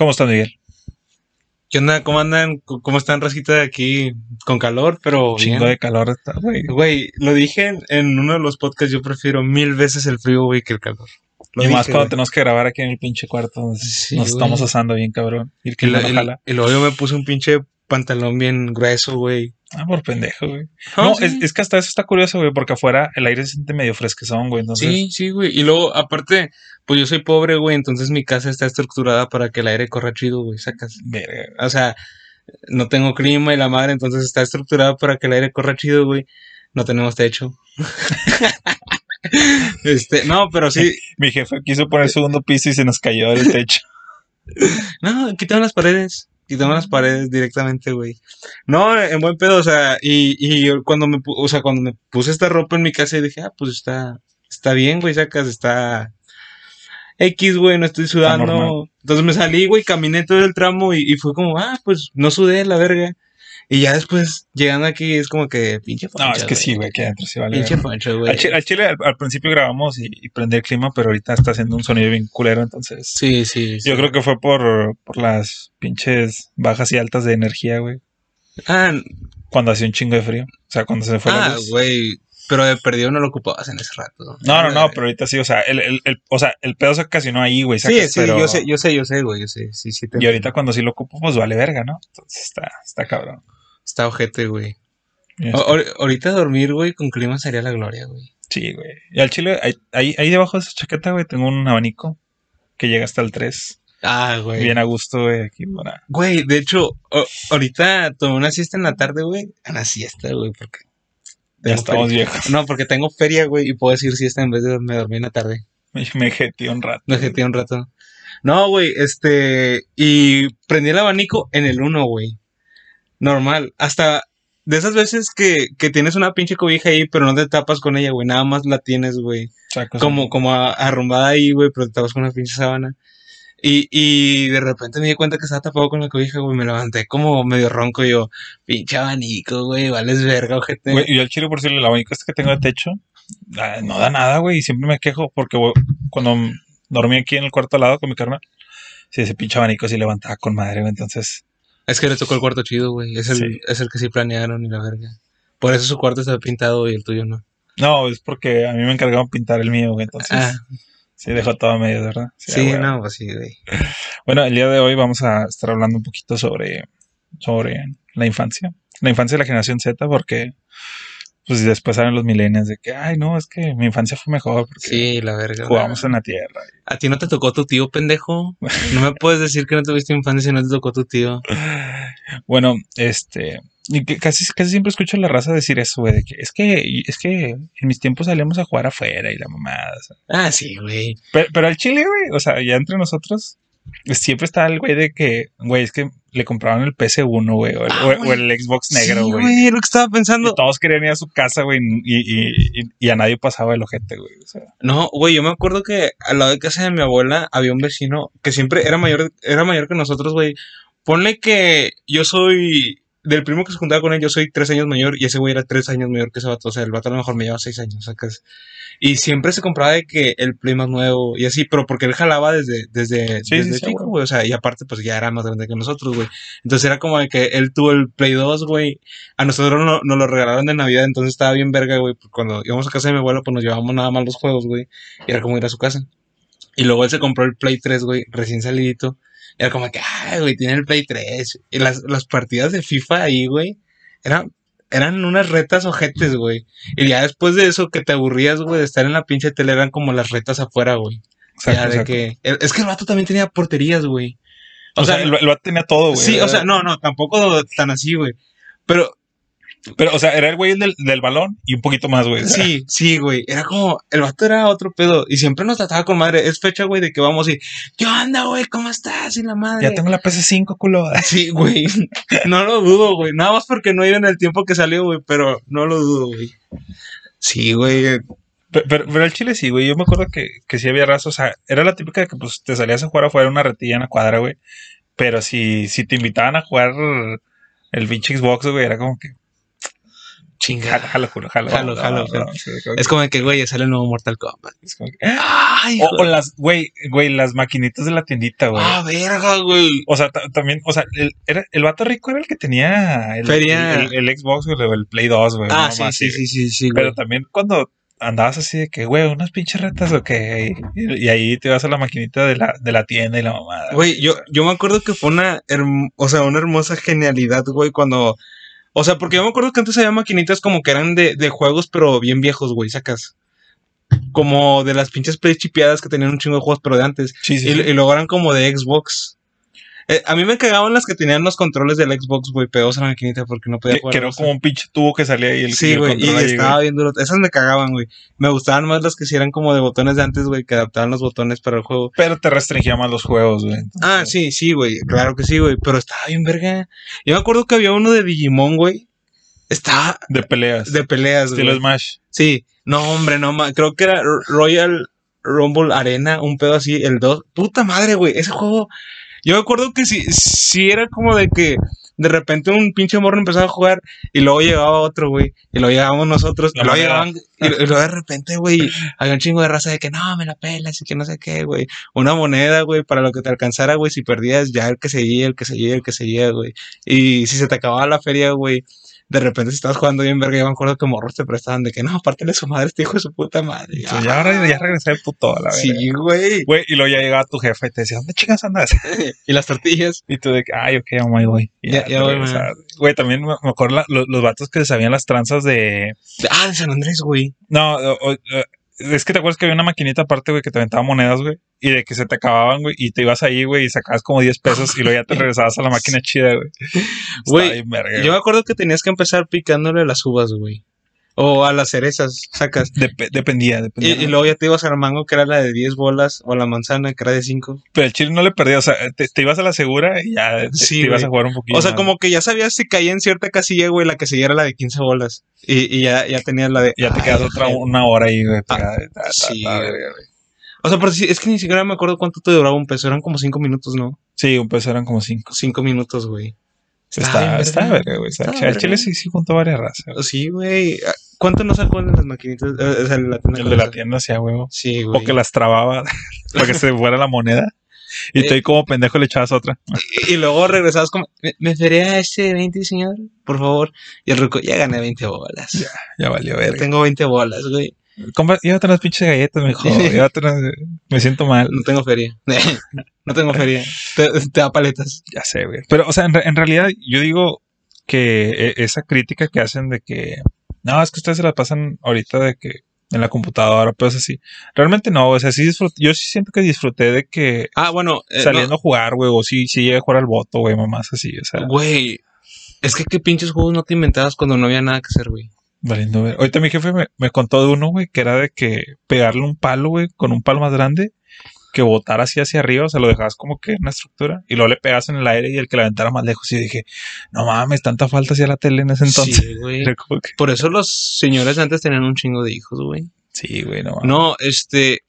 ¿Cómo estás, Miguel? ¿Qué onda? ¿Cómo andan? ¿Cómo están, Rosita, de aquí? Con calor, pero Chingo bien. de calor está, güey. Güey, lo dije en, en uno de los podcasts, yo prefiero mil veces el frío, güey, que el calor. Lo Y más cuando güey. tenemos que grabar aquí en el pinche cuarto. Nos, Sí, nos güey. estamos asando bien, cabrón. Y el yo me puse un pinche pantalón bien grueso, güey. Ah, por pendejo, güey. Ah, No, sí. es, es que hasta eso está curioso, güey, porque afuera el aire se siente medio fresquezón, güey. Entonces, Sí, sí, güey. Y luego, aparte, pues yo soy pobre, güey, entonces mi casa está estructurada para que el aire corra chido, güey, sacas. verga. O sea, no tengo clima y la madre, entonces está estructurada para que el aire corra chido, güey. No tenemos techo. este, no, pero sí. Mi jefe quiso poner segundo piso y se nos cayó del techo. No, quitaron las paredes. Quitaron las paredes directamente, güey. No, en buen pedo, o sea, y, y yo cuando me, o sea, cuando me puse esta ropa en mi casa y dije, ah, pues está, está bien, güey, sacas, está X, güey, no estoy sudando. Entonces me salí, güey, caminé todo el tramo y, y fue como, ah, pues no sudé, la verga. Y ya después, llegando aquí, es como que, pinche No, poncho, es que sí, güey, aquí adentro sí vale. Pinche poncho, güey. Al chile, al, chile, al- al principio grabamos y, y prendí el clima, pero ahorita está haciendo un sonido bien culero, entonces. Sí, sí, sí. Yo creo que fue por, por las pinches bajas y altas de energía, güey. Ah, Cuando hacía un chingo de frío. O sea, cuando se fue la ah, luz. güey. Pero de perdido no lo ocupabas en ese rato. No, no, no, pero ahorita sí, o sea, el, el, el- o sea, el pedo se ocasionó ahí, güey. Sí, sí, pero- yo sé, yo sé, yo sé, güey, yo sé, sí, sí. te Y ahorita cuando sí lo ocupo, pues vale verga, ¿no? Entonces está, está cabrón. Está ojete, güey. Ahor- ahorita dormir, güey, con clima sería la gloria, güey. Sí, güey. Y al chile, ahí, ahí, ahí debajo de esa chaqueta, güey, tengo un abanico que llega hasta el 3. Ah, güey. Bien a gusto, güey, aquí para... Güey, de hecho, ahorita tomé una siesta en la tarde, güey. Una siesta, güey, porque... Ya estamos feria. viejos. No, porque tengo feria, güey, y puedo decir siesta en vez de me dormí en la tarde. Me, me jeteé un rato. Me jeteé un rato. No, güey, este... Y prendí el abanico en el 1, güey. Normal. Hasta de esas veces que, que tienes una pinche cobija ahí, pero no te tapas con ella, güey. Nada más la tienes, güey. Como, como a- arrumbada ahí, güey, pero te tapas con una pinche sábana. Y, y de repente me di cuenta que estaba tapado con la cobija, güey. Me levanté como medio ronco y yo, pinche abanico, güey, vales verga, ojete. Güey, y al chile, por decirle, el abanico este que tengo de techo, ah, no da nada, güey, y siempre me quejo porque güey, cuando dormí aquí en el cuarto al lado con mi carnal, sí, ese pinche abanico sí levantaba con madre, güey, entonces... Es que le tocó el cuarto chido, güey. Es el, Sí. es el que sí planearon y la verga. Por eso su cuarto está pintado y el tuyo no. No, es porque a mí me encargaron pintar el mío, güey, entonces... Ah, Sí, dejó todo a medio, ¿verdad? sí, güey. no, pues sí, güey. Bueno, el día de hoy vamos a estar hablando un poquito sobre, sobre la infancia. La infancia de la generación Z, porque pues después salen los millennials de que, ay, no, es que mi infancia fue mejor porque Sí, la verga. jugamos en la tierra. ¿A ti no te tocó tu tío, pendejo? No me puedes decir que no tuviste infancia si no te tocó tu tío. Bueno, este, y que casi, casi siempre escucho a la raza decir eso, güey, de que es que, es que en mis tiempos salíamos a jugar afuera y la mamada. o sea. Ah, sí, güey. Pero, pero al chile, güey, o sea, ya entre nosotros, siempre está el güey de que, güey, es que le compraban el PS1, güey, o, el- Ah, o- güey. o el Xbox negro, Sí, güey. lo que estaba pensando. Y todos querían ir a su casa, güey, y, y, y, y a nadie pasaba el ojete, güey. O sea, No, güey, yo me acuerdo que al lado de casa de mi abuela había un vecino que siempre era mayor, era mayor que nosotros, güey. Ponle que yo soy del primo que se juntaba con él, yo soy tres años mayor y ese güey era tres años mayor que ese vato. O sea, el vato a lo mejor me lleva seis años, sacas. Y siempre se compraba de que el Play más nuevo y así, pero porque él jalaba desde, desde, Sí, desde sí, chico, güey. O sea, y aparte, pues ya era más grande que nosotros, güey. Entonces era como de que él tuvo el Play 2, güey. A nosotros no- nos lo regalaron de Navidad, entonces estaba bien verga, güey. Cuando íbamos a casa de mi abuelo, pues nos llevábamos nada más los juegos, güey. Y era como ir a su casa. Y luego él se compró el Play 3, güey, recién salidito. Era como que, ay, güey, tiene el Play 3. Y las, las partidas de FIFA ahí, güey, eran, eran unas retas ojetes, güey. Y ya después de eso, que te aburrías, güey, de estar en la pinche tele, eran como las retas afuera, güey. exacto, Ya de exacto. que, es que el vato también tenía porterías, güey. O, sea, el, el vato tenía todo, güey. sí, o sea, no, no, tampoco tan así, güey. Pero Pero, o sea, era el güey del, del balón y un poquito más, güey. Sí, sí, güey. Era como, el vato era otro pedo. Y siempre nos trataba con madre. Es fecha, güey, de que vamos y, ¿qué onda, güey? ¿Cómo estás? Y la madre. Ya tengo la PS5, culo. Sí, güey. No lo dudo, güey. Nada más porque no iba en el tiempo que salió, güey. Pero no lo dudo, güey. Sí, güey. Pero, pero, pero el chile sí, güey. Yo me acuerdo que, que sí había raza. O sea, era la típica de que pues te salías a jugar afuera una retilla en la cuadra, güey. Pero si, si te invitaban a jugar el pinche Xbox, güey, era como que. Chinga. Jalo, jalo, jalo, jalo. Jalo, no, jalo, no, Es como que, güey, ya sale el nuevo Mortal Kombat. es como que- Ay, O, o las, güey, güey, las maquinitas de la tiendita, güey. Ah, verga, güey. O sea, ta- también, o sea, el, era, el vato rico era el que tenía el, Feria. el, el Xbox, güey, o el Play 2, güey. Ah, sí, sí, sí, sí, sí, güey. Pero también cuando andabas así de que, güey, unas pinches retas o qué. Y, y ahí te vas a la maquinita de la, de la tienda y la mamada. Güey, yo, yo me acuerdo que fue una, o sea, una hermosa genialidad, güey, cuando... O sea, porque yo me acuerdo que antes había maquinitas como que eran de, de juegos, pero bien viejos, güey, sacas. Como de las pinches play chipeadas que tenían un chingo de juegos, pero de antes. Sí, sí. Y, sí. y luego eran como de Xbox. Eh, a mí me cagaban las que tenían los controles del Xbox, güey, pegados a la maquinita porque no podía jugar. que era como un pinche tubo que salía ahí el Sí, güey, y ahí, estaba bien duro. Esas me cagaban, güey. Me gustaban más las que sí eran como de botones de antes, güey, que adaptaban los botones para el juego. Pero te restringía más los juegos, güey. Ah, sí, sí, güey. Claro que sí, güey. Pero estaba bien verga. Yo me acuerdo que había uno de Digimon, güey. Estaba De peleas. de peleas, estilo güey. Smash. Sí. No, hombre, no ma- Creo que era Royal Rumble Arena, un pedo así, el 2. Puta madre, güey. Ese juego. Yo me acuerdo que sí, sí era como de que de repente un pinche morro empezaba a jugar y luego llegaba otro, güey. Y luego llegábamos nosotros. Y, luego llegaban, y, y luego de repente, güey, había un chingo de raza de que no, me la pelas y que no sé qué, güey. Una moneda, güey, para lo que te alcanzara, güey. Si perdías, ya el que seguía, el que seguía, el que seguía, güey. Y si se te acababa la feria, güey. De repente, si estabas jugando bien verga, yo me acuerdo que morros te prestaban de que no, apártele su madre, este hijo de su puta madre. Ya, ahora ya regresé el puto a la Sí, verga. güey. Güey, y luego ya llegaba tu jefe y te decía, ¿dónde chingas andas? Y las tortillas. Y tú de que, ay, ok, mamá, ahí voy. Ya- ya voy. Güey, también me me acuerdo la- los, los vatos que se sabían las tranzas de. Ah, de San Andrés, güey. No, o- o- es que te acuerdas que había una maquinita aparte, güey, que te aventaba monedas, güey. Y de que se te acababan, güey. Y te ibas ahí, güey, y sacabas como 10 pesos y luego ya te regresabas a la máquina chida, güey. Güey, Yo me acuerdo que tenías que empezar picándole las uvas, güey. O a las cerezas, sacas. Dep- dependía, dependía. y luego ya te ibas al mango, que era la de 10 bolas, o a la manzana, que era de 5. Pero el chile no le perdía, o sea, te, te ibas a la segura y ya te, Sí, te ibas a jugar un poquito. O sea, más. como que ya sabías si caía en cierta casilla, güey, la que seguía era la de 15 bolas. Y, y ya, ya tenías la de. Ya te quedas otra una hora ahí, güey. Ah, sí, güey. O sea, pero sí, es que ni siquiera me acuerdo cuánto te duraba un peso. Eran como 5 minutos, ¿no? Sí, un peso eran como cinco. 5 minutos, güey. Está, está, verga. güey. Verga. chile sí, sí juntó varias razas. Sí, güey. ¿Cuánto no sacó en las maquinitas? Eh, o sea, en la tienda El de la tienda hacía huevo. Sí, güey. O que las trababa para que se fuera la moneda. Y tú ahí como pendejo le echabas otra. Y, y luego regresabas como, ¿me, me ferea este 20, señor? Por favor. Y el rico, ya gané 20 bolas. Ya, ya valió verga. tengo 20 bolas, güey. Compra- Llévate unas pinches galletas, mijo. Llévate unas... Me siento mal. No tengo feria. no tengo feria. Te, te da paletas. Ya sé, güey. Pero, o sea, en, en realidad, yo digo que eh, esa crítica que hacen de que no, es que ustedes se la pasan ahorita de que en la computadora, pues así. Realmente no, o sea, sí disfruté, yo sí siento que disfruté de que Ah, bueno. eh, saliendo a jugar, güey, o sí, sí llegué a jugar al voto, güey, mamás así, o sea, Güey. Es que qué pinches juegos no te inventabas cuando no había nada que hacer, güey. Valiendo ver. Ahorita mi jefe me, me contó de uno, güey, que era de que pegarle un palo, güey, con un palo más grande, que botara así hacia arriba, o sea, lo dejabas como que en una estructura, y luego le pegas en el aire y el que la aventara más lejos. Y dije, no mames, tanta falta hacía la tele en ese entonces. Sí, güey. Que- Por eso los señores antes tenían un chingo de hijos, güey. Sí, güey, no. mames. No, este.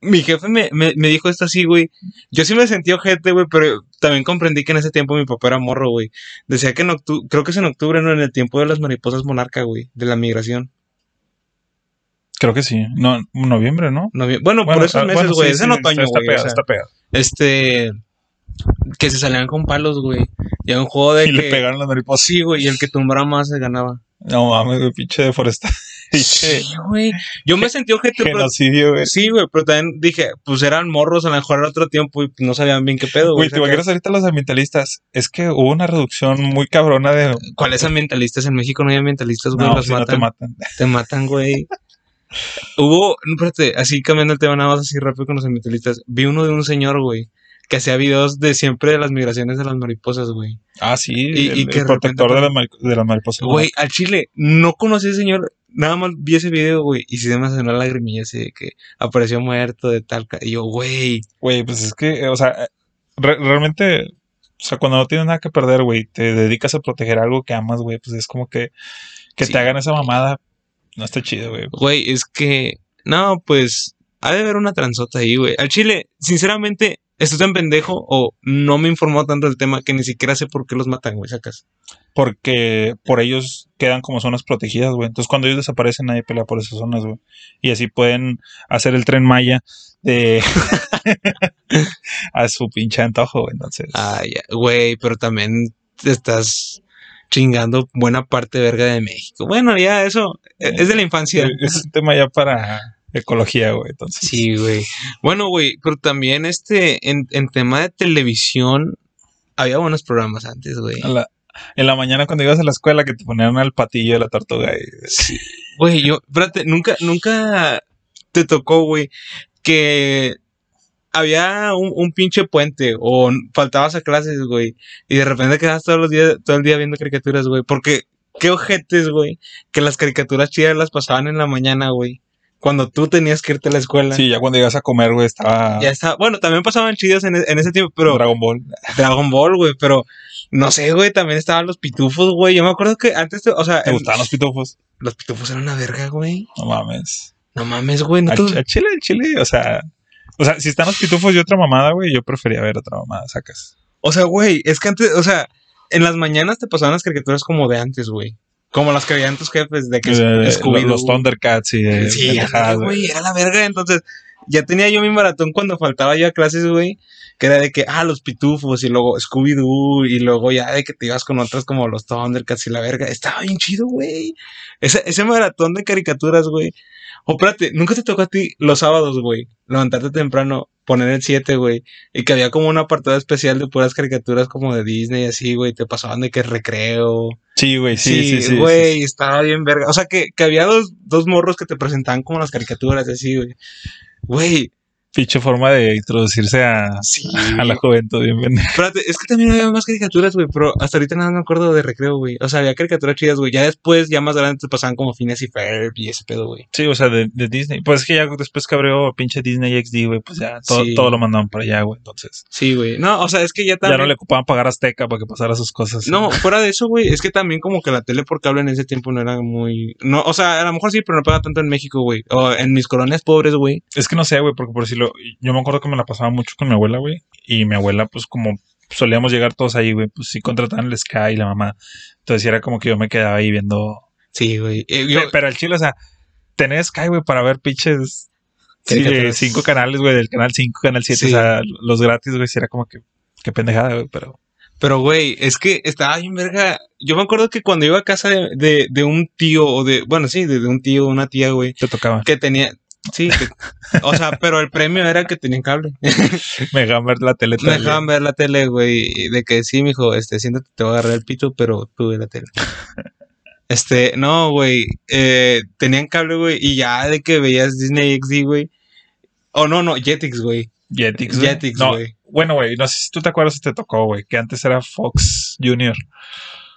Mi jefe me, me, me dijo esto así, güey. Yo sí me sentí ojete, güey, pero también comprendí que en ese tiempo mi papá era morro, güey. Decía que en octubre, creo que es en octubre, ¿no? En el tiempo de las mariposas monarca, güey, de la migración. Creo que sí. No, noviembre, ¿no? Novie- Bueno, por esos ah, meses, bueno, güey. sí, es en otoño, está güey. o pegado, sea, está pegado. este. Que se salían con palos, güey. Y era un juego de Y que. le pegaron las mariposas. Sí, güey, y el que tumbara más se ganaba. No mames, güey, pinche deforestación. Sí, güey. Yo me sentí ojete, genocidio, güey. Sí, güey, pero también dije, pues eran morros, a lo mejor era otro tiempo y no sabían bien qué pedo, Güey, güey. te imaginas ahorita los ambientalistas. Es que hubo una reducción muy cabrona de. ¿Cuáles ambientalistas? En México no hay ambientalistas, güey, No, los si no te matan. matan. te matan, güey. Hubo, espérate, así cambiando el tema nada más así rápido con los ambientalistas. Vi uno de un señor, güey, que hacía videos de siempre de las migraciones de las mariposas, güey. Ah, sí. Y- el, y el que de protector repente- de mari- de las mariposas. Güey, al chile, no conocí a ese señor, nada más vi ese video, güey, y se me hace una lagrimilla así de que apareció muerto de tal. Y yo, güey, Güey, pues es que, o sea, re- realmente. O sea, cuando no tienes nada que perder, güey, te dedicas a proteger algo que amas, güey, pues es como que. Que Sí. te hagan esa mamada. No está chido, güey. güey, es que, no, pues, ha de haber una transota ahí, güey. Al chile, sinceramente, estoy tan pendejo o no me informó tanto del tema que ni siquiera sé por qué los matan, güey, sacas. Porque por ellos quedan como zonas protegidas, güey. Entonces cuando ellos desaparecen nadie pelea por esas zonas, güey. Y así pueden hacer el tren Maya de a su pinche antojo, güey. Entonces. Ay, güey, pero también te estás chingando buena parte verga de México. Bueno, ya eso es de la infancia. Es un tema ya para ecología, güey. Entonces. Sí, güey. Bueno, güey, pero también este, en, en tema de televisión, había buenos programas antes, güey. En la mañana cuando ibas a la escuela que te ponían al patillo de la tortuga. Y, Güey, yo, espérate, nunca, nunca te tocó, güey, que había un, un pinche puente o faltabas a clases, güey, y de repente quedabas todos los días, todo el día viendo caricaturas, güey, porque qué ojetes, güey, que las caricaturas chidas las pasaban en la mañana, güey, cuando tú tenías que irte a la escuela. Sí, ya cuando ibas a comer, güey, estaba Ya está, bueno, también pasaban chidas en, e- en ese tiempo, pero Dragon Ball. Dragon Ball, güey, pero no sé, güey, también estaban los pitufos, güey. Yo me acuerdo que antes, o sea, ¿Te en- gustaban los pitufos? los pitufos eran una verga, güey. No mames. No mames, güey, no Al, te- al chile, al chile, o sea. O sea, si están los pitufos y otra mamada, güey, yo prefería ver otra mamada, sacas. O sea, güey, es que antes, o sea, en las mañanas te pasaban las caricaturas como de antes, güey. Como las que veían tus jefes de que Eh, Scooby-Doo. los Thundercats y de Sí, güey. era la verga. Entonces, ya tenía yo mi maratón cuando faltaba ya clases, güey. Que era de que, ah, los pitufos y luego Scooby-Doo y luego ya de que te ibas con otras como los Thundercats y la verga. Estaba bien chido, güey. Ese, ese maratón de caricaturas, güey. O espérate, nunca te tocó a ti los sábados, güey. Levantarte temprano, poner el 7, güey. Y que había como un apartado especial de puras caricaturas como de Disney y así, güey. Te pasaban de que recreo. Sí, güey, sí, sí, sí. güey, sí. estaba bien verga. O sea, que, que había dos, dos morros que te presentaban como las caricaturas, así, güey. Güey, Pinche forma de introducirse a, sí. a la juventud, bien pendeja. Espérate, es que también había más caricaturas, güey, pero hasta ahorita nada me acuerdo de recreo, güey. O sea, había caricaturas chidas, güey. Ya después, ya más adelante, te pasaban como Phineas y Ferb y ese pedo, güey. Sí, o sea, de, de Disney. Pues es que ya después que abrió pinche Disney XD, güey, pues ya todo, Sí. todo lo mandaban para allá, güey. Entonces, Sí, güey. No, o sea, es que ya ya también. no le ocupaban pagar Azteca para que pasara sus cosas. No, fuera de eso, güey, es que también como que la tele por cable en ese tiempo no era muy... No, o sea, a lo mejor sí, pero no pega tanto en México, güey. O en mis colonias pobres, güey. Es que no sé, güey, porque por decirlo, yo me acuerdo que me la pasaba mucho con mi abuela, güey. Y mi abuela, pues como solíamos llegar todos ahí, güey, pues sí contrataban el Sky y la mamá. Entonces era como que yo me quedaba ahí viendo. Sí, güey. Eh, yo- Pero el chile, o sea, tener Sky, güey, para ver pinches. sí, cinco canales, güey, del canal 5, canal 7, Sí. o sea, los gratis, güey, sí era como que, qué pendejada, güey, pero. Pero, güey, es que estaba bien verga. Yo me acuerdo que cuando iba a casa de, de, de un tío, o de, bueno, sí, de, de un tío, una tía, güey, Te tocaba. que tenía, sí, o sea, pero el premio era que tenían cable. Me dejaban ver la tele. Me dejaban ver la tele, güey, de que sí, mijo, este, siéntate, te voy a agarrar el pito, pero tuve la tele. Este, no, güey, eh, tenían cable, güey, y ya de que veías Disney XD, güey. Oh, no, no, Jetix, güey. Jetix, güey. Jetix, No, güey. Bueno, güey, no sé si tú te acuerdas si te tocó, güey, que antes era Fox Junior.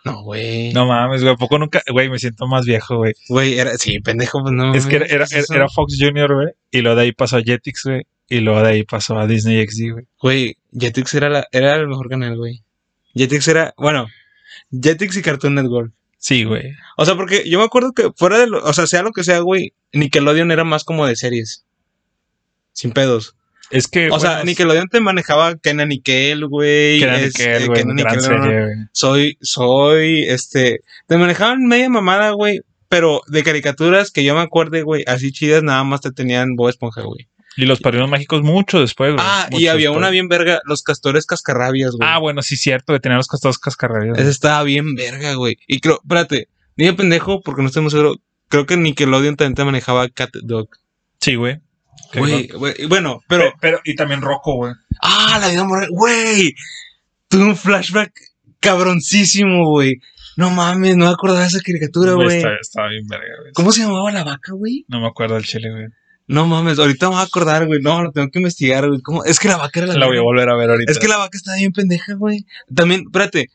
No, güey. No mames, güey, ¿a poco nunca, güey, me siento más viejo, güey. Güey, era, sí, pendejo, pues no. Es que era, era Fox Junior, güey, y luego de ahí pasó a Jetix, güey, y luego de ahí pasó a Disney XD, güey. Güey, Jetix era, la, era el mejor canal, güey. Jetix era, bueno, Jetix y Cartoon Network. Sí, güey. O sea, porque yo me acuerdo que fuera de lo, o sea, sea lo que sea, güey, Nickelodeon era más como de series. Sin pedos. Es que. O sea, Nickelodeon te manejaba Kenan Nickel, güey. Nickel, Kenan Nickel serie, güey. Soy, soy, este, te manejaban media mamada, güey. Pero de caricaturas que yo me acuerde, güey, así chidas, nada más te tenían Bob Esponja, güey. Y los padrinos mágicos mucho después, güey. Ah, y había después. una bien verga, los castores cascarrabias, güey. Ah, bueno, sí, cierto, que tenían los castados cascarrabias. Esa estaba bien verga, güey. Y creo, espérate, dime pendejo, porque no estoy muy seguro. Creo que Nickelodeon también te manejaba Cat Dog. Sí, güey. Güey, güey, bueno, pero. Pero, pero, y también Rocco, güey. ¡Ah, la vida moral! ¡Güey! Tuve un flashback cabroncísimo, güey. No mames, no me acordaba de esa caricatura, güey. Estaba bien verga, güey. ¿Cómo se llamaba la vaca, güey? No me acuerdo del chile, güey. No mames, ahorita me voy a acordar, güey. No, lo tengo que investigar, güey. ¿Cómo? Es que la vaca era la. La voy a volver a ver ahorita. es que la vaca estaba bien pendeja, güey. También, espérate.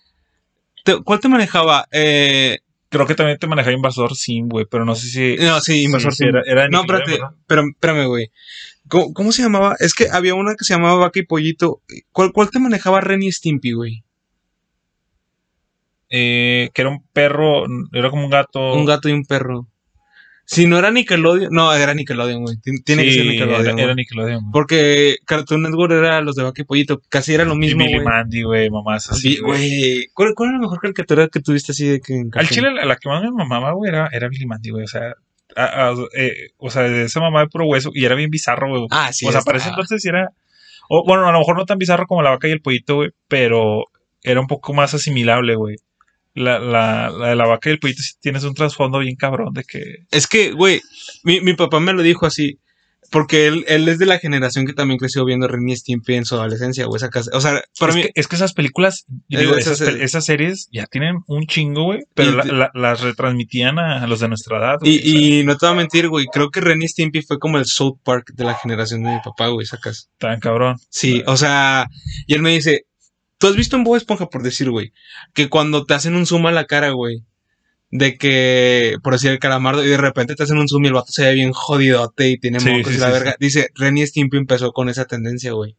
Te- ¿Cuál te manejaba? Eh, Creo que también te manejaba Invasor Sim, güey, pero no sé si. no, sí, Invasor sí, Sim. Era, era No, espérate, pero, espérame, güey. ¿Cómo, cómo se llamaba? Es que había una que se llamaba Vaca y Pollito. ¿Cuál, cuál te manejaba Ren y Stimpy, güey? Eh, que era un perro, era como un gato. Un gato y un perro. Si no era Nickelodeon, no, era Nickelodeon, güey. Tien- Tiene que ser Nickelodeon. Era, Nickelodeon. güey. Porque Cartoon Network era los de Vaca y Pollito, casi era lo Y mismo, Billy güey. Mandy, güey, mamás así. Sí, güey. ¿Cuál, ¿Cuál era la mejor caricatura que tuviste así de que en Al chile, la, la que más me mamaba, güey, era, era Billy Mandy, güey. O sea, a- a- eh, o sea, de esa mamá de puro hueso. Y era bien bizarro, güey. Ah, sí. o sea, para ese entonces sí era. o, bueno, a lo mejor no tan bizarro como la vaca y el pollito, güey. Pero era un poco más asimilable, güey. La, la, la de la vaca y el pollito tienes un trasfondo bien cabrón de que. Es que, güey, mi, mi papá me lo dijo así. Porque él, él es de la generación que también creció viendo Ren y Stimpy en su adolescencia, güey. Esa casa. O sea, para es, mí. que, es que esas películas, digo, esas series ya tienen un chingo, güey. Pero Y la- te- la- las retransmitían a, los de nuestra edad. güey, o sea, Y, y no te voy a mentir, güey. Creo que Ren y Stimpy fue como el South Park de la generación de mi papá, güey. Sacas. tan cabrón. Sí, o sea, y él me dice, ¿tú has visto en Bob Esponja, por decir, güey, que cuando te hacen un zoom a la cara, güey, de que, por decir el calamardo, y de repente te hacen un zoom y el vato se ve bien jodidote y tiene Sí, mocos sí, y la sí, verga. Dice, Ren y Stimpy empezó con esa tendencia, güey.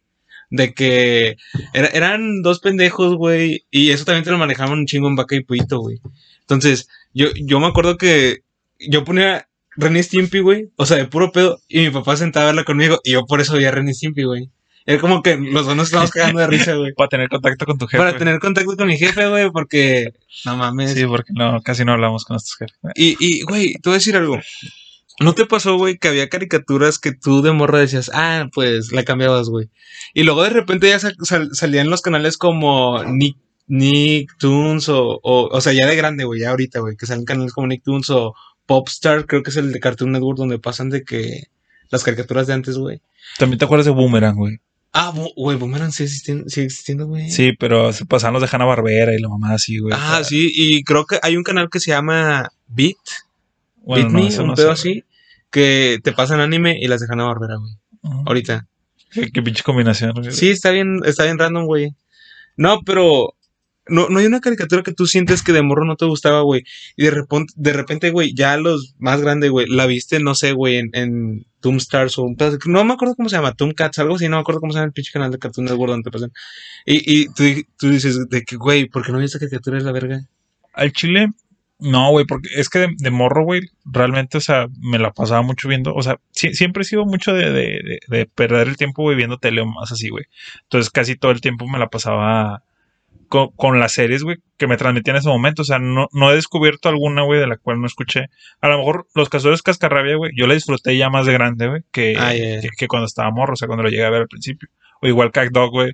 De que era- eran dos pendejos, güey, y eso también te lo manejaban un chingo en vaca y pollito, güey. Entonces, yo, yo me acuerdo que yo ponía Ren y Stimpy, güey, o sea, de puro pedo, y mi papá sentaba a verla conmigo, y yo por eso veía Ren y Stimpy, güey. Era como que los dos nos estábamos cagando de risa, güey. Para tener contacto con tu jefe. Para tener contacto con mi jefe, güey, porque no mames. Sí, porque no, casi no hablamos con nuestros jefes. Y, y, güey, te voy a decir algo. ¿No te pasó, güey, que había caricaturas que tú de morro decías, ah, pues la cambiabas, güey? Y luego de repente ya sa- sal- salían los canales como Nick, Nicktoons o, o, o sea, ya de grande, güey, ya ahorita, güey, que salen canales como Nicktoons o Popstar, creo que es el de Cartoon Network donde pasan de que las caricaturas de antes, güey. También te acuerdas de Boomerang, güey. Ah, güey, Boomerang sigue existiendo, sigue existiendo, güey. Sí, pero se pasaban los de Hanna Barbera y la mamá así, güey. Ah, sí, y creo que hay un canal que se llama Beat, bueno, Beat no, Me, un no pedo sé. así, que te pasan anime y las dejan a Barbera, güey. Ujú. Ahorita. Qué, qué pinche combinación. güey. Sí, está bien, está bien random, güey. No, pero no, no hay una caricatura que tú sientes que de morro no te gustaba, güey. Y de repente, de repente, güey, ya los más grandes, güey, la viste, no sé, güey, en, en Toonstars o un No me acuerdo cómo se llama, Tooncats, algo así, no me acuerdo cómo se llama el pinche canal de Cartoon Network donde pasan. Y, y tú, dices, de que, güey, ¿por qué no vi esta caricatura? Es la verga. Al chile, no, güey, porque es que de, morro, güey, realmente, o sea, me la pasaba mucho viendo. O sea, siempre he sido mucho de, de, de- de perder el tiempo, güey, viendo tele o más así, güey. Entonces, casi todo el tiempo me la pasaba con, con las series, güey, que me transmitían en ese momento. O sea, no, no he descubierto alguna, güey, de la cual no escuché. A lo mejor Los Cazadores Cascarrabia, güey, yo la disfruté ya más de grande, güey, que, Ah, que, que cuando estaba morro, o sea, cuando lo llegué a ver al principio. O igual Cat Dog, güey.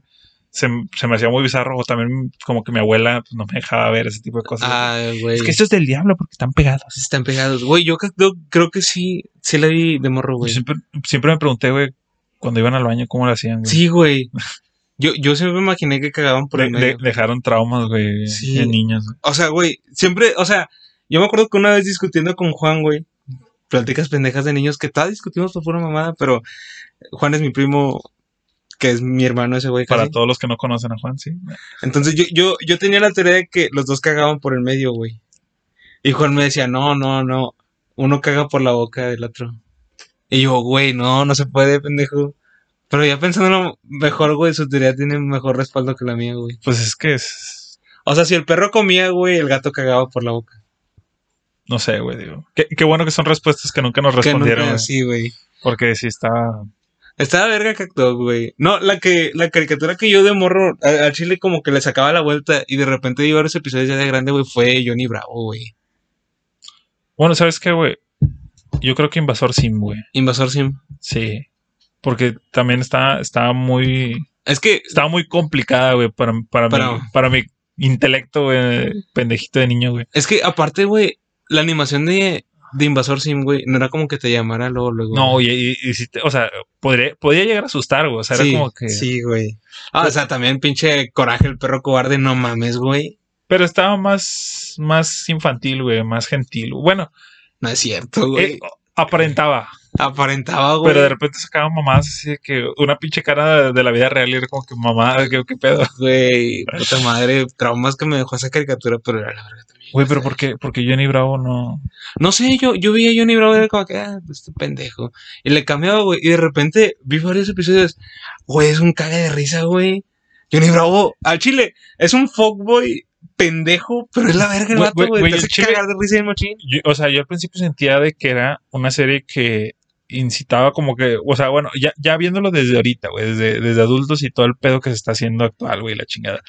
Se, se me hacía muy bizarro, o también como que mi abuela pues, no me dejaba ver ese tipo de cosas. Ah, güey. Es que esto es del diablo porque están pegados. Están pegados. Güey, yo creo, creo que sí, sí la vi de morro, güey. siempre, siempre me pregunté, güey, cuando iban al baño, cómo lo hacían, güey. Sí, güey. Yo, yo siempre me imaginé que cagaban por el de- medio. dejaron traumas, güey, Sí. en niños. güey. O sea, güey, siempre, o sea, yo me acuerdo que una vez discutiendo con Juan, güey, pláticas pendejas de niños que tal discutimos por pura mamada, pero Juan es mi primo, que es mi hermano ese güey. Para todos los que no conocen a Juan, sí. Entonces yo, yo, yo tenía la teoría de que los dos cagaban por el medio, güey. Y Juan me decía, no, no, no, uno caga por la boca del otro. Y yo, güey, no, no se puede, pendejo. Pero ya pensándolo mejor, güey, su teoría tiene mejor respaldo que la mía, güey. Pues es que es. O sea, si el perro comía, güey, el gato cagaba por la boca. No sé, güey, digo. Qué, qué bueno que son respuestas que nunca nos respondieron, nunca- güey. sí, güey. Porque sí está. Estaba verga Cacto, güey. No, la que, la caricatura que yo de morro a, a Chile como que le sacaba la vuelta y de repente vi varios episodios ya de grande, güey, fue Johnny Bravo, güey. Bueno, ¿sabes qué, güey? Yo creo que Invasor Sim, güey. Invasor Sim. Sí. Porque también está, está muy. Es que, Estaba muy complicada, güey, para, para, Para- mi, para mi intelecto, güey, pendejito de niño, güey. es que aparte, güey, la animación de, de Invasor Sim, güey, no era como que te llamara luego, luego. No, y, y, y sí te- o sea, podría, podía llegar a asustar, güey. O sea, sí, era como que. Sí, güey. Ah, o sea, también pinche coraje el perro cobarde, no mames, güey. Pero estaba más, más infantil, güey, más gentil. Bueno, No es cierto, güey. eh, aparentaba. Aparentaba, güey. Pero de repente sacaban mamás así de que una pinche cara de, de la vida real y era como que mamá, ¿qué, qué pedo? Güey, puta madre, traumas que me dejó esa caricatura, pero era la verga también. Güey, pero ¿por qué? Porque Johnny Bravo no. No sé, yo, yo vi a Johnny Bravo y era como que, ah, pues, este pendejo. Y le cambiaba, güey. Y de repente vi varios episodios. Güey, es un caga de risa, güey. Johnny Bravo, al chile, es un fuckboy pendejo, pero es la verga el vato, güey, Te hace cagar de risa el machín. Yo- o sea, yo al principio sentía de que era una serie que incitaba como que, o sea, bueno, ya, ya viéndolo desde ahorita, güey, desde, desde adultos y todo el pedo que se está haciendo actual, güey, la chingada.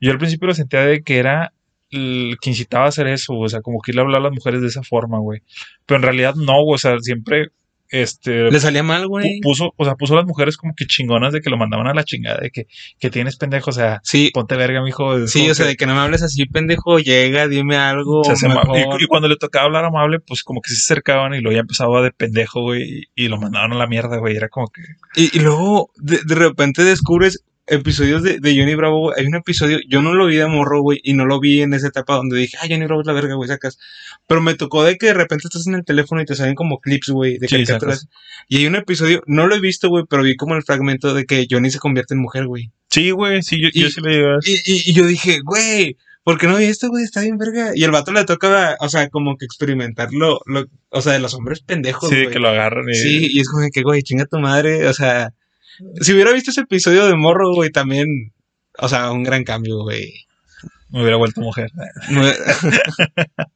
Yo al principio lo sentía de que era el que incitaba a hacer eso, o sea, como que irle a hablar a las mujeres de esa forma, güey. Pero en realidad no, güey, o sea, siempre, este, Le salía mal, güey. puso, o sea, puso a las mujeres como que chingonas de que lo mandaban a la chingada, de que, que tienes pendejo, o sea, Sí, ponte verga, mijo. sí, o sea, de que no me hables así, pendejo, llega, dime algo. mejor. Y, y cuando le tocaba hablar amable, pues como que se acercaban y luego ya empezaba de pendejo, güey, y, y lo mandaban a la mierda, güey. Era como que. Y, y luego, de, de repente descubres episodios de, de Johnny Bravo, güey. Hay un episodio, yo no lo vi de morro, güey, y no lo vi en esa etapa donde dije, ah, Johnny Bravo es la verga, güey, sacas. Pero me tocó de que de repente estás en el teléfono y te salen como clips, güey, de Sí, caricaturas. y hay un episodio, no lo he visto, güey, pero vi como el fragmento de que Johnny se convierte en mujer, güey. Sí, güey, sí, yo, Y- yo sí le digo. Y, y, y yo dije, güey, ¿por qué no vi esto, güey? Está bien, verga. Y el vato le toca, o sea, como que experimentarlo, lo, o sea, de los hombres pendejos, Sí, de güey. que lo agarran y. Sí, y es como que, güey, chinga tu madre, o sea, si hubiera visto ese episodio de morro, güey, también, o sea, un gran cambio, güey. Me hubiera vuelto mujer. No-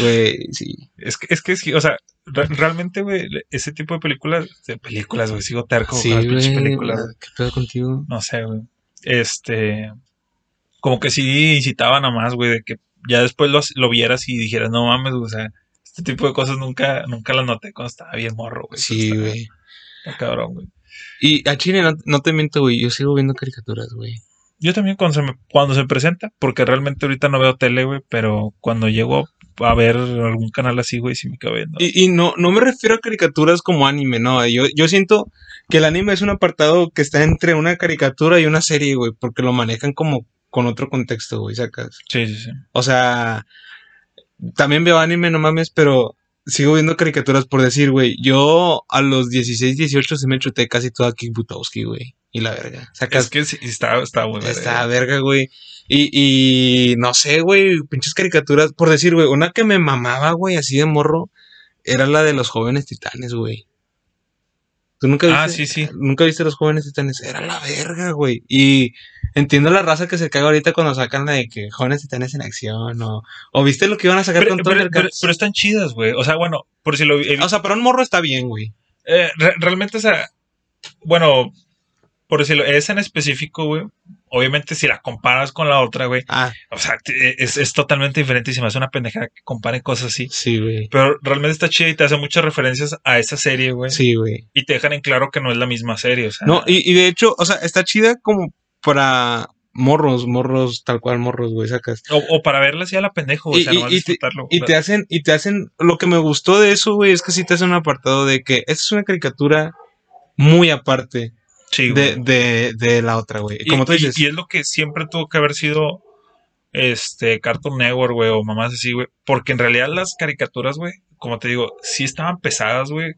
Güey, sí. Es que, es que sí, o sea, re- realmente, güey, ese tipo de películas, de películas, güey, sigo terco Sí, con las películas. ¿Qué pedo contigo? No sé, güey. Este. Como que sí incitaban a más, güey, de que ya después lo, lo vieras y dijeras, no mames, güey, o sea, este tipo de cosas nunca, nunca las noté cuando estaba bien morro, güey. Sí, güey. cabrón, güey. Y a Chile, no, no te miento, güey, yo sigo viendo caricaturas, güey. Yo también cuando se, me- cuando se presenta, porque realmente ahorita no veo tele, güey, pero cuando llego a ver algún canal así, güey, sí me quedo viendo. Y, y no, no me refiero a caricaturas como anime, no. Yo, yo siento que el anime es un apartado que está entre una caricatura y una serie, güey, porque lo manejan como con otro contexto, güey, sacas. Sí, sí, sí. O sea, también veo anime, no mames, pero sigo viendo caricaturas por decir, güey. Yo a los 16, 18 se me chuté casi toda Kick Butowski, güey. Y la verga. Sacas Es que sí, está, está esta verga. verga, güey. Y, y no sé, güey, pinches caricaturas. Por decir, güey, una que me mamaba, güey, así de morro, era la de los jóvenes titanes, güey. ¿Tú nunca viste? Ah, sí, sí. Nunca viste los jóvenes titanes. Era la verga, güey. Y entiendo la raza que se caga ahorita cuando sacan la de que jóvenes titanes en acción. O, o viste lo que iban a sacar Pero, con pero, Thundercats? pero- pero están chidas, güey. O sea, bueno, por si lo he O sea, para un morro está bien, güey. Eh, re- realmente, o sea, bueno, por decirlo, esa en específico, güey, obviamente si la comparas con la otra, güey, Ah, o sea, te- es, es totalmente diferente y se me hace una pendejada que comparen cosas así. sí, güey. Pero realmente está chida y te hace muchas referencias a esa serie, güey. Sí, güey. Y te dejan en claro que no es la misma serie, o sea. No, y, y de hecho, o sea, está chida como para morros, morros, tal cual morros, güey, sacas. o, o para verla así a la pendejo, o Y- sea, y- nomás y te- disfrutarlo. Y te hacen, y te hacen, lo que me gustó de eso, güey, es que sí te hacen un apartado de que esta es una caricatura muy aparte Sí, de, güey. de, de la otra, güey. Y- Como tú y- dices. Y, es lo que siempre tuvo que haber sido este Cartoon Network, güey, o mamás así, güey. Porque en realidad las caricaturas, güey, como te digo, sí estaban pesadas, güey.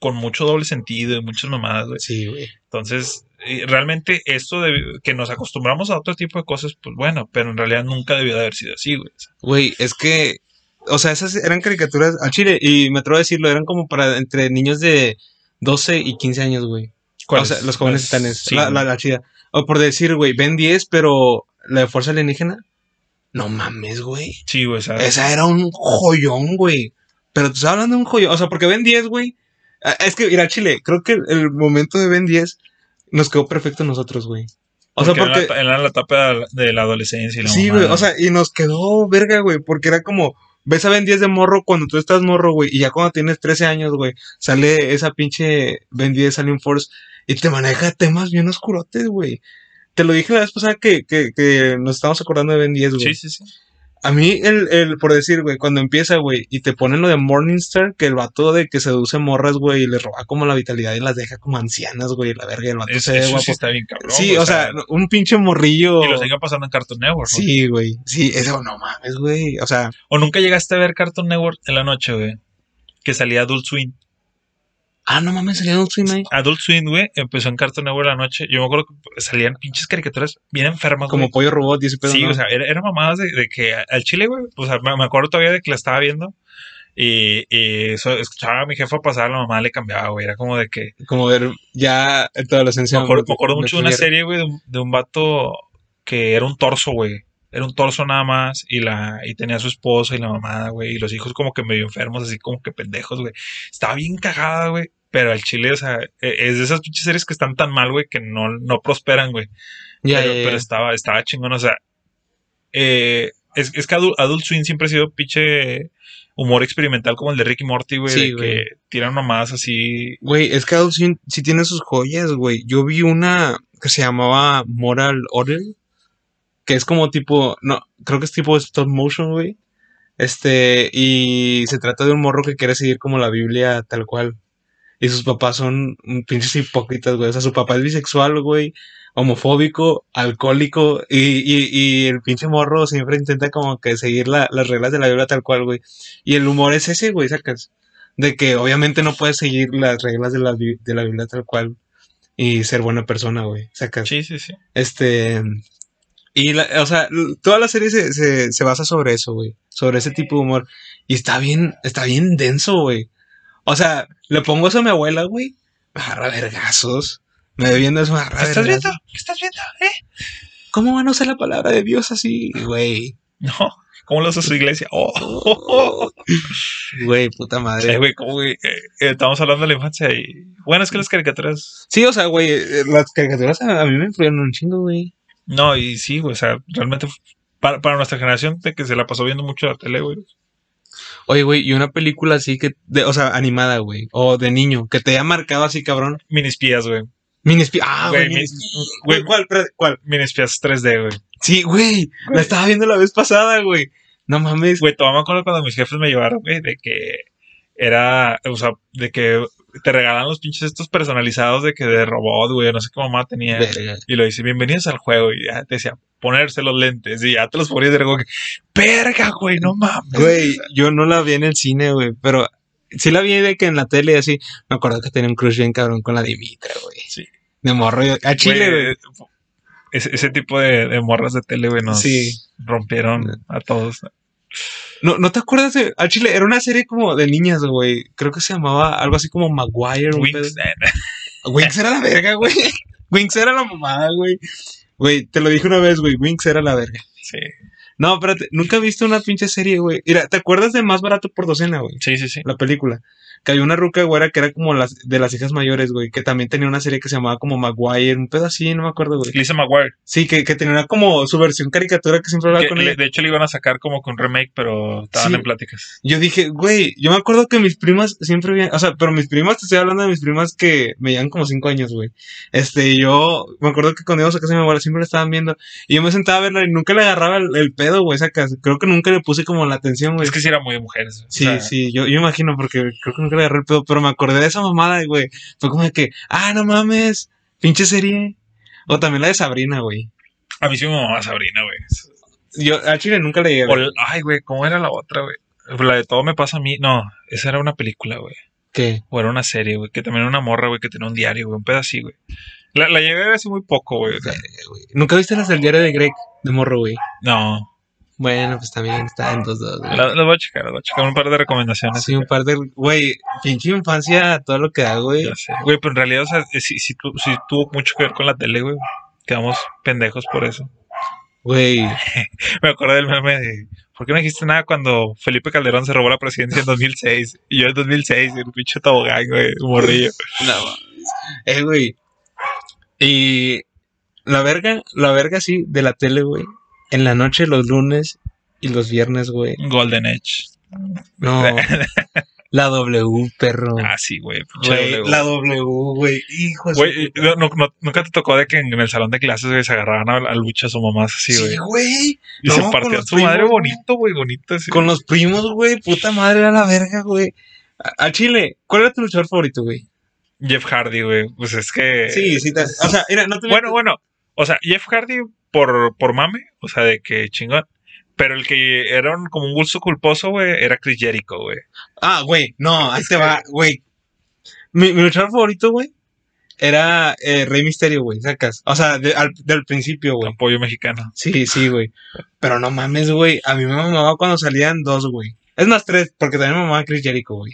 Con mucho doble sentido y muchas mamadas, güey. Sí, güey. Entonces, realmente esto de que nos acostumbramos a otro tipo de cosas, pues bueno, pero en realidad nunca debió de haber sido así, güey. Güey, es que, o sea, esas eran caricaturas al chile, y me atrevo a decirlo, eran como para entre niños de 12 y 15 años, güey. O sea, los jóvenes titanes. sí, la, la, la chida. O por decir, güey, Ben 10, pero la de Fuerza Alienígena. No mames, güey. Sí, güey, Esa era un joyón, güey. Pero te estaba hablando de un joyón. O sea, porque Ben 10, güey. Ah, Es que, mira, Chile, creo que el, momento de Ben 10 nos quedó perfecto a nosotros, güey. O sea, porque era, la, era la etapa de la, adolescencia y la Sí, güey. O sea, y nos quedó verga, güey. Porque era como. Ves a Ben 10 de morro cuando tú estás morro, güey. Y ya cuando tienes 13 años, güey. Sale esa pinche Ben 10 Alien Force. Y te maneja temas bien oscurotes, güey. Te lo dije la vez pasada que, que, que nos estamos acordando de Ben 10, güey. sí, sí, sí. A mí, el, el, por decir, güey, cuando empieza, güey, y te ponen lo de Morningstar, que el vato de que seduce morras, güey, y les roba como la vitalidad y las deja como ancianas, güey, la verga, el vato Es- se ve guapo. sí está bien cabrón. sí, o sea, un pinche morrillo. Y lo sigan pasando en Cartoon Network. güey. Sí, güey, sí, eso no mames, güey, o sea, O nunca llegaste a ver Cartoon Network en la noche, güey. Que salía Adult Swim. Ah, no mames, salía un swim ahí. Adult Swim, güey, empezó en Cartoon Network la noche. Yo me acuerdo que salían pinches caricaturas bien enfermas, Como güey. pollo robot y ese pedo. Sí, ¿no? o sea, era, era mamadas de, de que al chile, güey, o sea, me, me acuerdo todavía de que la estaba viendo y, y eso, escuchaba a mi jefa pasar, la mamá le cambiaba, güey, era como de que... como ver ya en tu adolescencia. Me acuerdo, de- me acuerdo mucho de una serie, güey, de, un- de un vato que era un torso, güey. era un torso nada más y la y tenía a su esposa y la mamá, güey, y los hijos como que medio enfermos, así como que pendejos, güey. Estaba bien cagada, güey, pero al chile, o sea, e- es de esas pinches series que están tan mal, güey, que no, no prosperan, güey. Pero, estaba, estaba chingón, o sea, eh, es, es que Adult, Adult Swim siempre ha sido pinche humor experimental como el de Ricky Morty, güey, Sí, de güey. que tiran nomás así. Güey, es que Adult Swim sí tiene sus joyas, güey. Yo vi una que se llamaba Moral Order, que es como tipo, no, creo que es tipo stop motion, güey. Este, y se trata de un morro que quiere seguir como la Biblia tal cual. Y sus papás son pinches hipócritas, güey. O sea, su papá es bisexual, güey, homofóbico, alcohólico, y, y, y el pinche morro siempre intenta como que seguir la- las reglas de la Biblia tal cual, güey. Y el humor es ese, güey, sacas. De que obviamente no puedes seguir las reglas de la, de la Biblia tal cual y ser buena persona, güey, sacas. Sí, sí, sí. Este. Y, la, o sea, toda la serie se, se, se basa sobre eso, güey. Sobre ese tipo de humor. Y está bien, está bien denso, güey. O sea, le pongo eso a mi abuela, güey. Me agarra vergazos. Me viendo eso, me agarra ¿Qué estás viendo? ¿Qué estás viendo? ¿Eh? ¿Cómo van a usar la palabra de Dios así, güey? No, ¿cómo lo hace su iglesia? Oh. Güey, puta madre. güey, ¿cómo, güey? Eh, eh, estamos hablando de la infancia y... Bueno, es que las caricaturas... Sí, o sea, güey, eh, las caricaturas a, a mí me influyeron un chingo, güey. No, y sí, güey, o sea, realmente para, para nuestra generación de que se la pasó viendo mucho la tele, güey. Oye, güey, y una película así que, de, o sea, animada, güey, o de niño, que te haya marcado así, cabrón. Minispías, güey. Minispí. Ah, güey, Güey. ¿cuál? ¿Cuál? Minispías 3D, güey. Sí, güey, la estaba viendo la vez pasada, güey. No mames. Güey, todavía me acuerdo cuando mis jefes me llevaron, güey, de que era, o sea, de que te regalan los pinches estos personalizados de que de robot, güey, no sé qué mamá tenía. Verga. Y lo dice, bienvenidos al juego. Y ya te decía, ponerse los lentes. Y ya te los ponías de como que, verga, güey, no mames. Güey, yo no la vi en el cine, güey, pero sí la vi de que en la tele y así. Me acuerdo que tenía un crush bien cabrón con la Dimitra, güey. Sí. De morro. yo- A Chile, güey. Güey, Ese, ese tipo de, de morras de tele, güey, nos Sí. rompieron a todos. No, ¿No te acuerdas de.? A Chile era una serie como de niñas, güey. Creo que se llamaba algo así como Maguire. eh, Winx era la verga, güey. Winx era la mamada, güey. Güey, te lo dije una vez, güey. Winx era la verga. sí, No, espérate. Nunca he visto una pinche serie, güey. Mira, ¿te acuerdas de Más Barato por Docena, güey? sí, sí, sí. La película. Que había una ruca güera que era como las de las hijas mayores, güey. Que también tenía una serie que se llamaba como Maguire. Un pedo así, no me acuerdo, güey. Lisa McGuire. Sí, que, que tenía como su versión caricatura que siempre hablaba Que con le- ella. de hecho, le iban a sacar como con remake, pero estaban Sí. en pláticas. Yo dije, güey, yo me acuerdo que mis primas siempre veían, o sea, pero mis primas, te estoy hablando de mis primas que me llevan como cinco años, güey. Este, yo me acuerdo que cuando íbamos a casa de mi abuela siempre la estaban viendo y yo me sentaba a verla y nunca le agarraba el, el pedo, güey, sacas. Creo que nunca le puse como la atención, güey. Es que sí era muy de mujeres. Sí, sea, sí, yo, yo imagino porque creo que nunca le agarré el pedo, pero me acordé de esa mamada, güey. Fue como de que, ah, no mames, pinche serie. O también la de Sabrina, güey. A mí sí me mamaba Sabrina, güey. Yo a Chile nunca le llegué. O Ay, güey, ¿cómo era la otra, güey? La de todo me pasa a mí. No, esa era una película, güey. ¿Qué? O era una serie, güey. Que también era una morra, güey, que tenía un diario, güey. Un pedacito, güey. La, la ver hace muy poco, güey. o sea, Verga, güey. ¿Nunca viste las del diario de Greg? De morro, güey. no. Bueno, pues también está en dos. La- Las voy a checar, las voy a checar. Un par de recomendaciones. Sí, un par de. Güey, pinche infancia, todo lo que da, güey. Ya sé. Güey, pero en realidad, o sea, sí, sí, tu- sí tuvo mucho que ver con la tele, güey. Quedamos pendejos por eso. Güey. Me acuerdo del meme de. ¿Por qué no dijiste nada cuando Felipe Calderón se robó la presidencia en 2006? Y yo en 2006, el pinche tobogán, güey, morrillo. No. Eh, güey. Y. La verga, la verga, sí, de la tele, güey. En la noche, los lunes y los viernes, güey. Golden Edge. No. La W, perro. Ah, sí, güey. la W, güey. Hijo Güey, no- no- nunca te tocó de que en el salón de clases güey, se agarraban a, a luchas o mamás así, güey. Sí, güey. y no, se partían su madre primos, bonito, güey, bonito. así. Con los primos, güey. Puta madre era la verga, güey. A, a Chile, ¿cuál era tu luchador favorito, güey? Jeff Hardy, güey. Pues es que. Sí, sí. te- o sea, mira, no te Bueno, bueno. O sea, Jeff Hardy por, por mame, o sea, de que chingón. Pero el que era un- como un gusto culposo, güey, era Chris Jericho, güey. Ah, güey, no, ahí te va, güey. Mi, mi luchador favorito, güey, era eh, Rey Misterio, güey, sacas. O sea, de- al- del principio, güey. Apoyo mexicano. Sí, sí, güey. Pero no mames, güey. A mí me mamaba cuando salían dos, güey. Es más, tres, porque también me mamaba Chris Jericho, güey.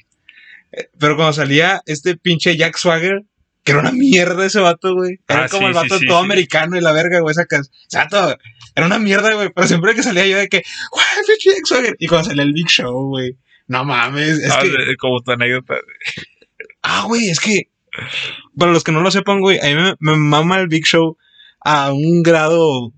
Eh, Pero cuando salía este pinche Jack Swagger, que era una mierda ese vato, güey. Era Ah, como sí, el vato sí, todo sí. americano y la verga, güey, sacas. O sea, todo- era una mierda, güey. Pero siempre que salía yo de que, X-Wagon", Y cuando salía el Big Show, güey. No mames, es Ah, que. como tu anécdota. Ah, güey, es que. Para los que no lo sepan, güey, a mí me, me mama el Big Show a un grado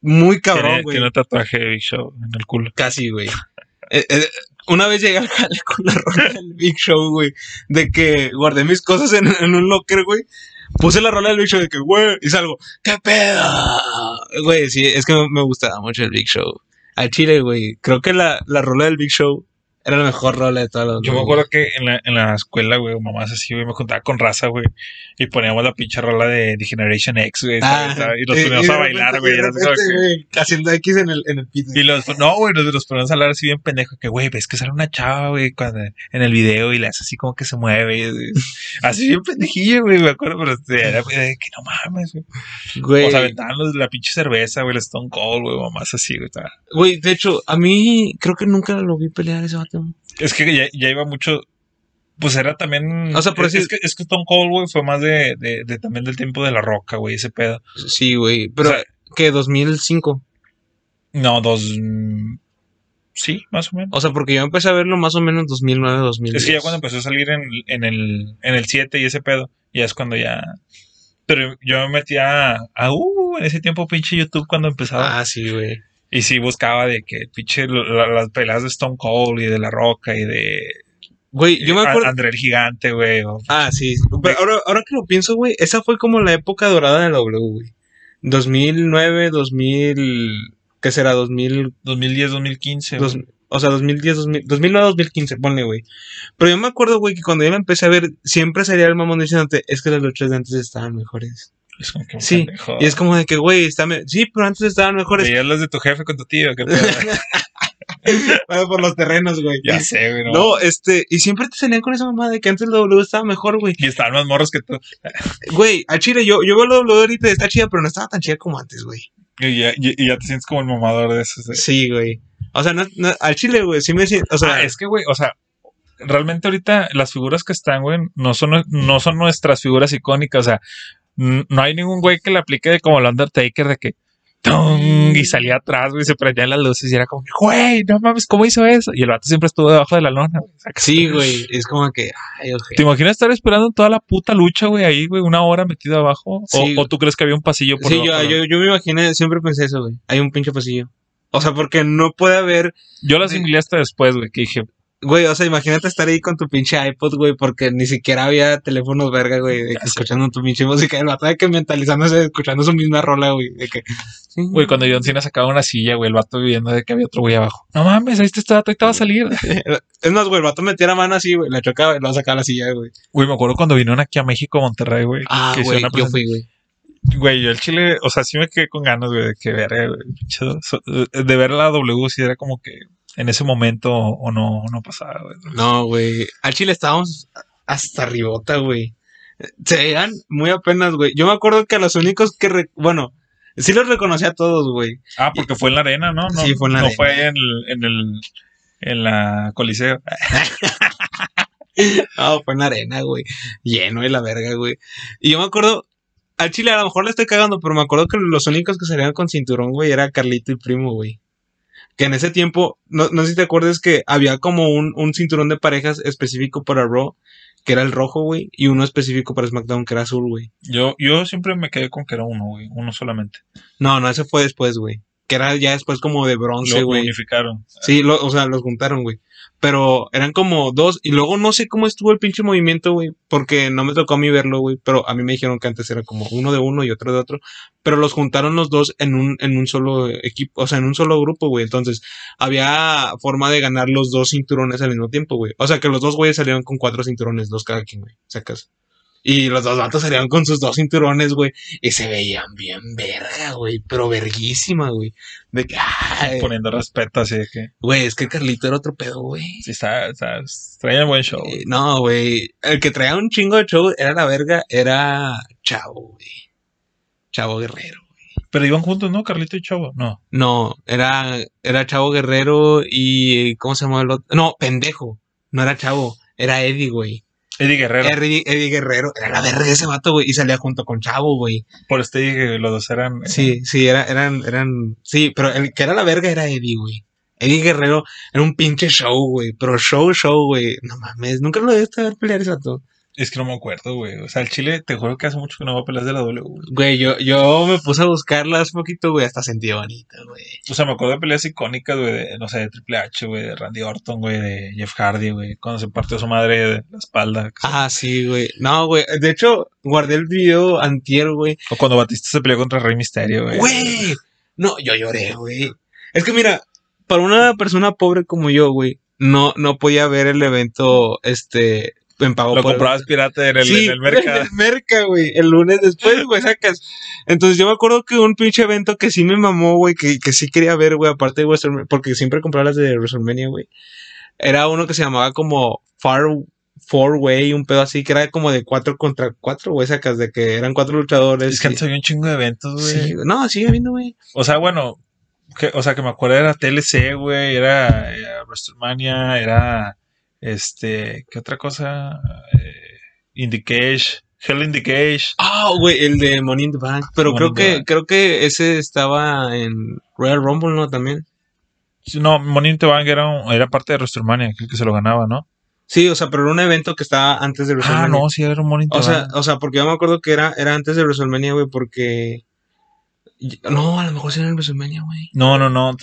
muy cabrón, Tiene, güey. tiene un tatuaje de Big Show en el culo. Casi, güey. Eh, eh, una vez llegué al jale con la rola del Big Show, güey, de que guardé mis cosas en, en un locker, güey. Puse la rola del Big Show de que, güey, y salgo, ¿qué pedo? Güey, sí, es que me, gustaba mucho el Big Show. Al chile, güey, creo que la, la rola del Big Show era la mejor rola de todas las Yo me güey. acuerdo que en la, en la escuela, güey, mamás así, güey, me juntaba con raza, güey, y poníamos la pinche rola de The Generation X, güey, Ah, y nos poníamos y a de bailar, güey, de güey, Haciendo X en el, en el pito. Y los, no, güey, nos, nos ponemos a hablar así bien pendejo, que, güey, ves que sale una chava, güey, cuando, en el video y le hace así como que se mueve, así, bien pendejillo, güey, me acuerdo, pero este, era de que no mames, güey. Güey, O sea, aventaban los- la pinche cerveza, güey, el Stone Cold, güey, mamás así, güey. güey, de hecho, a mí creo que nunca lo vi pelear ese vato. Es que ya, ya iba mucho. Pues era también. O sea, por es, decir- es que, es que Stone Cold, güey, fue más de, de, de también del tiempo de la roca, güey, ese pedo. Sí, güey, pero O sea, que 2005. no, dos. Sí, más o menos. O sea, porque yo empecé a verlo más o menos 2009, 2010. Es que ya cuando empezó a salir en, en el en el 7 y ese pedo, ya es cuando ya. Pero yo me metía a, a, uh, en ese tiempo pinche YouTube cuando empezaba. Ah, sí, güey. Y sí buscaba de que pinche la- las peleas de Stone Cold y de la roca y de. Güey, yo me A- acuerdo. André el Gigante, güey. o- Ah, sí. Pero ahora, ahora que lo pienso, güey, esa fue como la época dorada de la W, güey. 2009, 2000. ¿Qué será? 2000. 2010, 2015. dos- o sea, 2010, 2000, 2009, 2015, ponle, güey. Pero yo me acuerdo, güey, que cuando yo la empecé a ver, siempre salía el mamón diciéndote, es que las luchas de antes estaban mejores. Es como que Sí, pendejo. Y es como de que, güey, está me- sí, pero antes estaban mejores. Veías las de tu jefe con tu tío. Bueno, por los terrenos, güey. ya sé, güey. No. No, este, y siempre te salían con esa mamá de que antes la W estaba mejor, güey. Y estaban más morros que tú. Güey, a Chile, yo, yo veo la W ahorita y está chida, pero no estaba tan chida como antes, güey. Y ya, y- y ya te sientes como el mamador de esos. de- Sí, güey. O sea, no, no, al Chile, güey, sí me siento, o sea, ah, es que, güey, o sea, realmente ahorita las figuras que están, güey, no son, no son nuestras figuras icónicas. O sea, no hay ningún güey que le aplique de como el Undertaker de que. Y salía atrás, güey, se prendían las luces y era como, güey, no mames, ¿cómo hizo eso? Y el vato siempre estuvo debajo de la lona. güey. Sí, güey, es como que, ay, ojete. ¿Te imaginas estar esperando toda la puta lucha, güey, ahí, güey, una hora metido abajo? ¿O, Sí. o tú crees que había un pasillo por Sí, yo, yo, yo me imaginé, siempre pensé eso, güey. Hay un pinche pasillo. O sea, porque no puede haber, Yo la Sí. asimilé hasta después, güey, que dije, güey, o sea, imagínate estar ahí con tu pinche iPod, güey, porque ni siquiera había teléfonos verga, güey, de que escuchando tu pinche música, el vato de que mentalizándose, escuchando su misma rola, güey, de que, sí, güey, cuando John Cena sacaba una silla, güey, el vato viviendo de que había otro güey abajo. No mames, ahí está este vato, ahí te va a salir. Es más, güey, el vato metiera mano así, güey, la chocaba y lo sacaba la silla, güey. Güey, me acuerdo cuando vinieron aquí a México, Monterrey, güey. Ah, que güey, yo fui, güey. Güey, yo el Chile, o sea, sí me quedé con ganas, güey, de que verga, güey. De ver la W, si era como que en ese momento o no, no pasaba, güey. No, güey. Al Chile estábamos hasta arribota, güey. Se veían muy apenas, güey. Yo me acuerdo que a los únicos que, re- bueno, sí los reconocí a todos, güey. Ah, porque fue en la arena, ¿no? no Sí, fue en la no arena. fue en el, en el, en la Coliseo. No, fue en la arena, güey. Lleno de la verga, güey. Y yo me acuerdo, al Chile a lo mejor le estoy cagando, pero me acuerdo que los únicos que salían con cinturón, güey, era Carlito y Primo, güey. Que en ese tiempo, no, no sé si te acuerdas que había como un, un cinturón de parejas específico para Raw, que era el rojo, güey, y uno específico para SmackDown, que era azul, güey. Yo, yo siempre me quedé con que era uno, güey, uno solamente. No, no, ese fue después, güey. Que era ya después como de bronce, Lo, lo güey. unificaron. Sí, lo- o sea, los juntaron, güey. Pero eran como dos. Y luego no sé cómo estuvo el pinche movimiento, güey. Porque no me tocó a mí verlo, güey. Pero a mí me dijeron que antes era como uno de uno y otro de otro. Pero los juntaron los dos en un, en un solo equipo, o sea, en un solo grupo, güey. Entonces, había forma de ganar los dos cinturones al mismo tiempo, güey. O sea, que los dos güeyes salieron con cuatro cinturones, dos cada quien, güey. Sacas. Y los dos vatos salieron con sus dos cinturones, güey. Y se veían bien verga, güey. Pero verguísima, güey. De que, ay, Poniendo respeto, así de que. Güey, es que Carlito era otro pedo, güey. Sí, está, está, traía buen show. Eh, no, güey. El que traía un chingo de show era la verga, era Chavo, güey. Chavo Guerrero. Pero iban juntos, ¿no? Carlito y Chavo. No. No, era, era Chavo Guerrero y. ¿Cómo se llama el otro? No, pendejo. No era Chavo, era Eddie, güey. Eddie Guerrero. Eddie, Eddie Guerrero. Era la verga ese vato, güey. Y salía junto con Chavo, güey. Por este dije que los dos eran. Sí, sí, era, eran, eran. Sí, pero el que era la verga era Eddie, güey. Eddie Guerrero era un pinche show, güey. Pero show, show, güey. No mames, nunca lo debiste ver pelear ese vato. Es que no me acuerdo, güey. O sea, el Chile, te juro que hace mucho que no va a pelear de la W. güey. Güey, yo, yo me puse a buscarla hace poquito, güey. Hasta sentí bonita, güey. O sea, me acuerdo de peleas icónicas, güey, de, no sé, de Triple H, güey, de Randy Orton, güey, de Jeff Hardy, güey, cuando se partió su madre de la espalda. Ah, sí, güey. No, güey. De hecho, guardé el video antier, güey. O cuando Batista se peleó contra Rey Misterio, güey. Güey. No, yo lloré, güey. Es que mira, para una persona pobre como yo, güey, no, no podía ver el evento, este, en pago Lo por- comprabas pirata en el, Sí, en el mercado. En el merca, güey. El lunes después, güey, sacas. Entonces yo me acuerdo que un pinche evento que sí me mamó, güey, que, que sí quería ver, güey, aparte de WrestleMania, porque siempre compraba las de WrestleMania, güey. Era uno que se llamaba como Far Four Way, un pedo así, que era como de cuatro contra cuatro, güey, sacas, de que eran cuatro luchadores. Es que y- antes había un chingo de eventos, güey. Sí, no, sigue viendo, güey. O sea, bueno, que, o sea, que me acuerdo era TLC, güey, era, era WrestleMania, era, este, ¿qué otra cosa? Eh, In the Cage, Hell in the Cage. Ah, güey, el de Money in the Bank. Pero Money creo que, Bank. creo que ese estaba en Royal Rumble, ¿no? También. No, Money in the Bank era, un- era parte de WrestleMania, que, que se lo ganaba, ¿no? Sí, o sea, pero era un evento que estaba antes de Ah, WrestleMania. no, sí, era un Money in the O sea, Bank. o sea, porque yo me acuerdo que era, era antes de WrestleMania, güey, porque. No, a lo mejor sí era en WrestleMania, güey. No, no, no,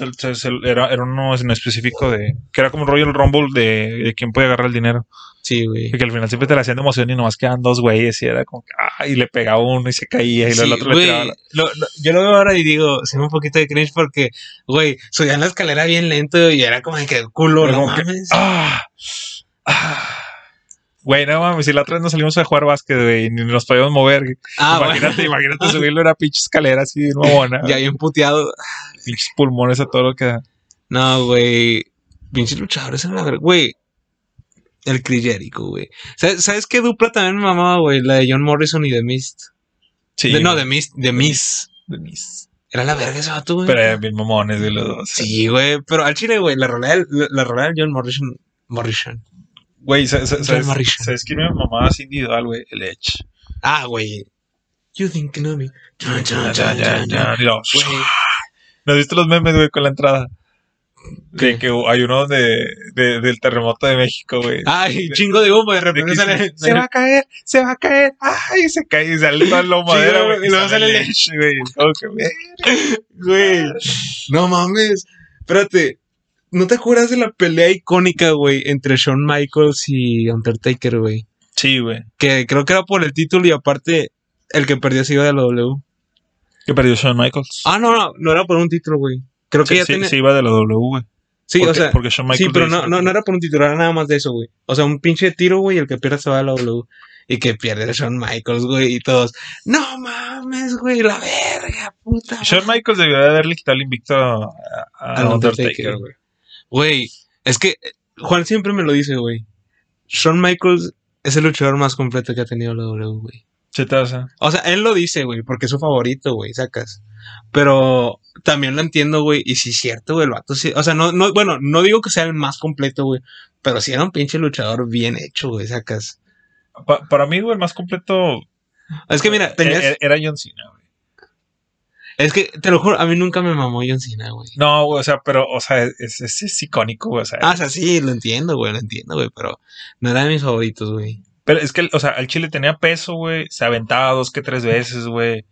era, era uno en específico de, que era como un Royal Rumble de, de quién puede agarrar el dinero. Sí, güey. Y que al final siempre te la hacían de emoción y nomás quedaban dos güeyes y era como que, ah, y le pegaba uno y se caía y luego el Sí, otro le tiraba. la- lo- lo- yo lo veo ahora y digo, se me un poquito de cringe porque, güey, subían la escalera bien lento y era como que culo, Pero no como que- mames. Ah, ah. Güey, no mames, si la otra vez nos salimos a jugar básquet, güey, ni nos podíamos mover. Ah, imagínate, bueno. imagínate subirlo una pinche escalera así de mamona. Ya bien puteado. Pinches pulmones a todo lo que da. No, güey. Pinches luchadores en la verga. Güey. El Chris Jericho, güey. ¿Sabes, ¿Sabes qué dupla también me mamaba, güey? La de John Morrison y The Mist. Sí. De- no, güey, The Mist. The Miss. de mis- Era la verga ese vato, güey. Pero eran bien mamones de los dos. Sí, güey. Pero al chile, güey, la rola del, la, la rola del John Morrison. Morrison. Güey, ¿sabes, Morrison. ¿sabes quién me mamaba así individual, güey? El Edge. Ah, güey. You think you know me. Güey. ¿No has visto los memes, güey, con la entrada? ¿Qué? De que hay uno de, de- del terremoto de México, güey. Ay, chingo de humo, de De repente que sale. se, se va a caer, se va a caer, ay, se cae y sale todo lo madera, güey. y luego sale el Edge, güey. Es como que, güey. Güey. No mames. Espérate. ¿No te acuerdas de la pelea icónica, güey, entre Shawn Michaels y Undertaker, güey? Sí, güey. Que creo que era por el título y aparte el que perdió se iba de la W. Que perdió Shawn Michaels. Ah, no, no, no era por un título, güey. Creo que sí, ya sí, tenía. sí, iba de la W, güey. Sí, porque, o sea. porque Shawn Sí, Michaels pero le no, no, no era por un título, era nada más de eso, güey. O sea, un pinche tiro, güey, y el que pierde se va a la W. Y que pierde Shawn Michaels, güey, y todos. No mames, güey, la verga, puta. Shawn Michaels debió de haberle quitado el invicto a, a Undertaker. güey. Güey, es que Juan siempre me lo dice, güey. Shawn Michaels es el luchador más completo que ha tenido la W, güey. Se. O sea, él lo dice, güey, porque es su favorito, güey, sacas. Pero también lo entiendo, güey, y sí es cierto, güey, el vato sí. O sea, no, no, bueno, no digo que sea el más completo, güey, pero sí era un pinche luchador bien hecho, güey, sacas. Pa- para mí, güey, el más completo Es que mira, tenías. e- era John Cena, güey. Es que, te lo juro, a mí nunca me mamó John Cena, güey. No, güey, o sea, pero, o sea, es, es, es icónico, güey, o sea. Ah, o sea, sí, lo entiendo, güey, lo entiendo, güey, pero no era de mis favoritos, güey. Pero es que, o sea, el Chile tenía peso, güey. Se aventaba dos que tres veces, güey.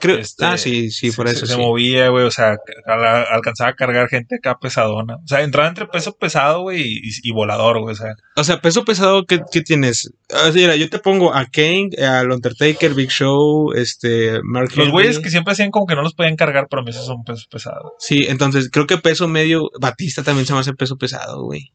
Creo. Este, ah, sí, sí, por se- eso Se, sí. movía, güey. O sea, al- alcanzaba a cargar gente acá pesadona. O sea, entraba entre peso pesado, güey, y, y volador, güey. O sea, O sea, peso pesado, ¿qué, qué tienes? Ah, mira, yo te pongo a Kane, al Undertaker, Big Show, este, Mark los güeyes que siempre hacían como que no los podían cargar, pero a mí esos son pesos pesados. Sí, entonces creo que peso medio, Batista también se me hace peso pesado, güey.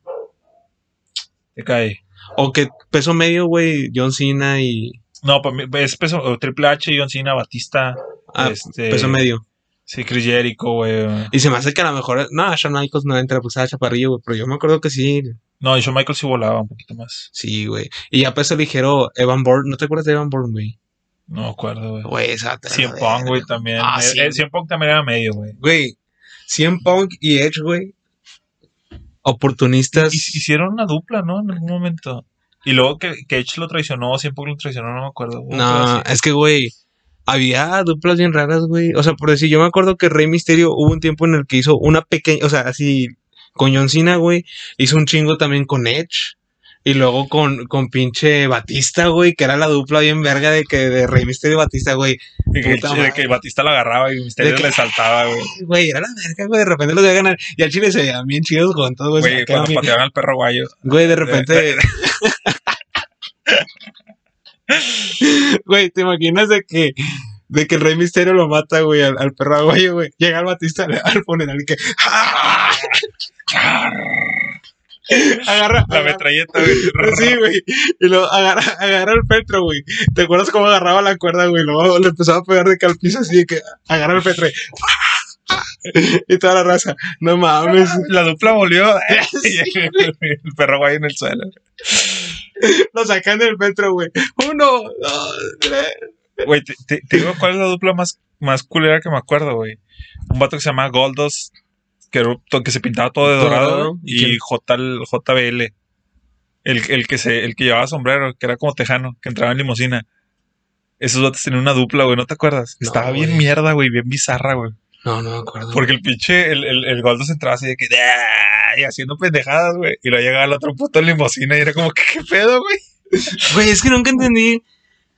Te cae. O que peso medio, güey, John Cena y... No, para mí es peso, Triple H, John Cena, Batista. Ah, este, peso medio. Sí, Chris Jericho, güey. Y se me hace que a lo mejor... No, Shawn Michaels no entra, pues estaba chaparrillo, güey, pero yo me acuerdo que sí. No, y Shawn Michaels sí volaba un poquito más. Sí, güey. Y ya peso ligero, Evan Bourne, ¿no te acuerdas de Evan Bourne, güey? No me acuerdo, güey. Güey, esa... Cien. Pong, güey, también. Ah, Eh, sí. eh, Cien Pong también era medio, güey. Güey, CM Punk y Edge, güey. Oportunistas. Hic- Hicieron una dupla, ¿no? En algún momento. Y luego que, que Edge lo traicionó, siempre lo traicionó, no me acuerdo. No, es que, güey, había duplas bien raras, güey. O sea, por decir, yo me acuerdo que Rey Misterio hubo un tiempo en el que hizo una pequeña, o sea, así, con John Cena, güey, hizo un chingo también con Edge. Y luego con, con pinche Batista, güey, que era la dupla bien verga de que de Rey Misterio y Batista, güey. Y que, de que Batista lo agarraba y Misterio que- le saltaba, güey. Güey, era la verga, güey, de repente los iba a ganar. Y al chile se veían bien chidos juntos, güey. Güey, cuando pateaban al perro guayo. Güey, de repente. Güey, ¿te imaginas de que, de que el Rey Misterio lo mata, güey, al, al perro aguayo, güey? Llega el Batista al, al funeral y que. agarra. La metralleta, güey. Sí, güey. Y luego agarra, agarra el petro, güey. ¿Te acuerdas cómo agarraba la cuerda, güey? Luego le empezaba a pegar de que al piso así de que agarra el petro. y- toda la raza. No mames. La dupla volvió. Y el perro guayo en el suelo. Lo sacan del petro, güey. Uno, dos, tres. Güey, te, te- te digo cuál es la dupla más, más culera que me acuerdo, güey. Un vato que se llama Goldos, que, que se pintaba todo de dorado, ¿Y? J, JBL. El, el, que se, el que llevaba sombrero, que era como tejano, que entraba en limusina. Esos vatos tenían una dupla, güey, ¿no te acuerdas? No, Estaba bien mierda, güey, bien bizarra, güey. No, no me acuerdo. Porque el pinche, el, el, el Goldos entraba así de que, y haciendo pendejadas, güey. Y luego llegaba el otro puto en limusina y era como, ¿qué, qué pedo, güey? Güey, es que nunca entendí.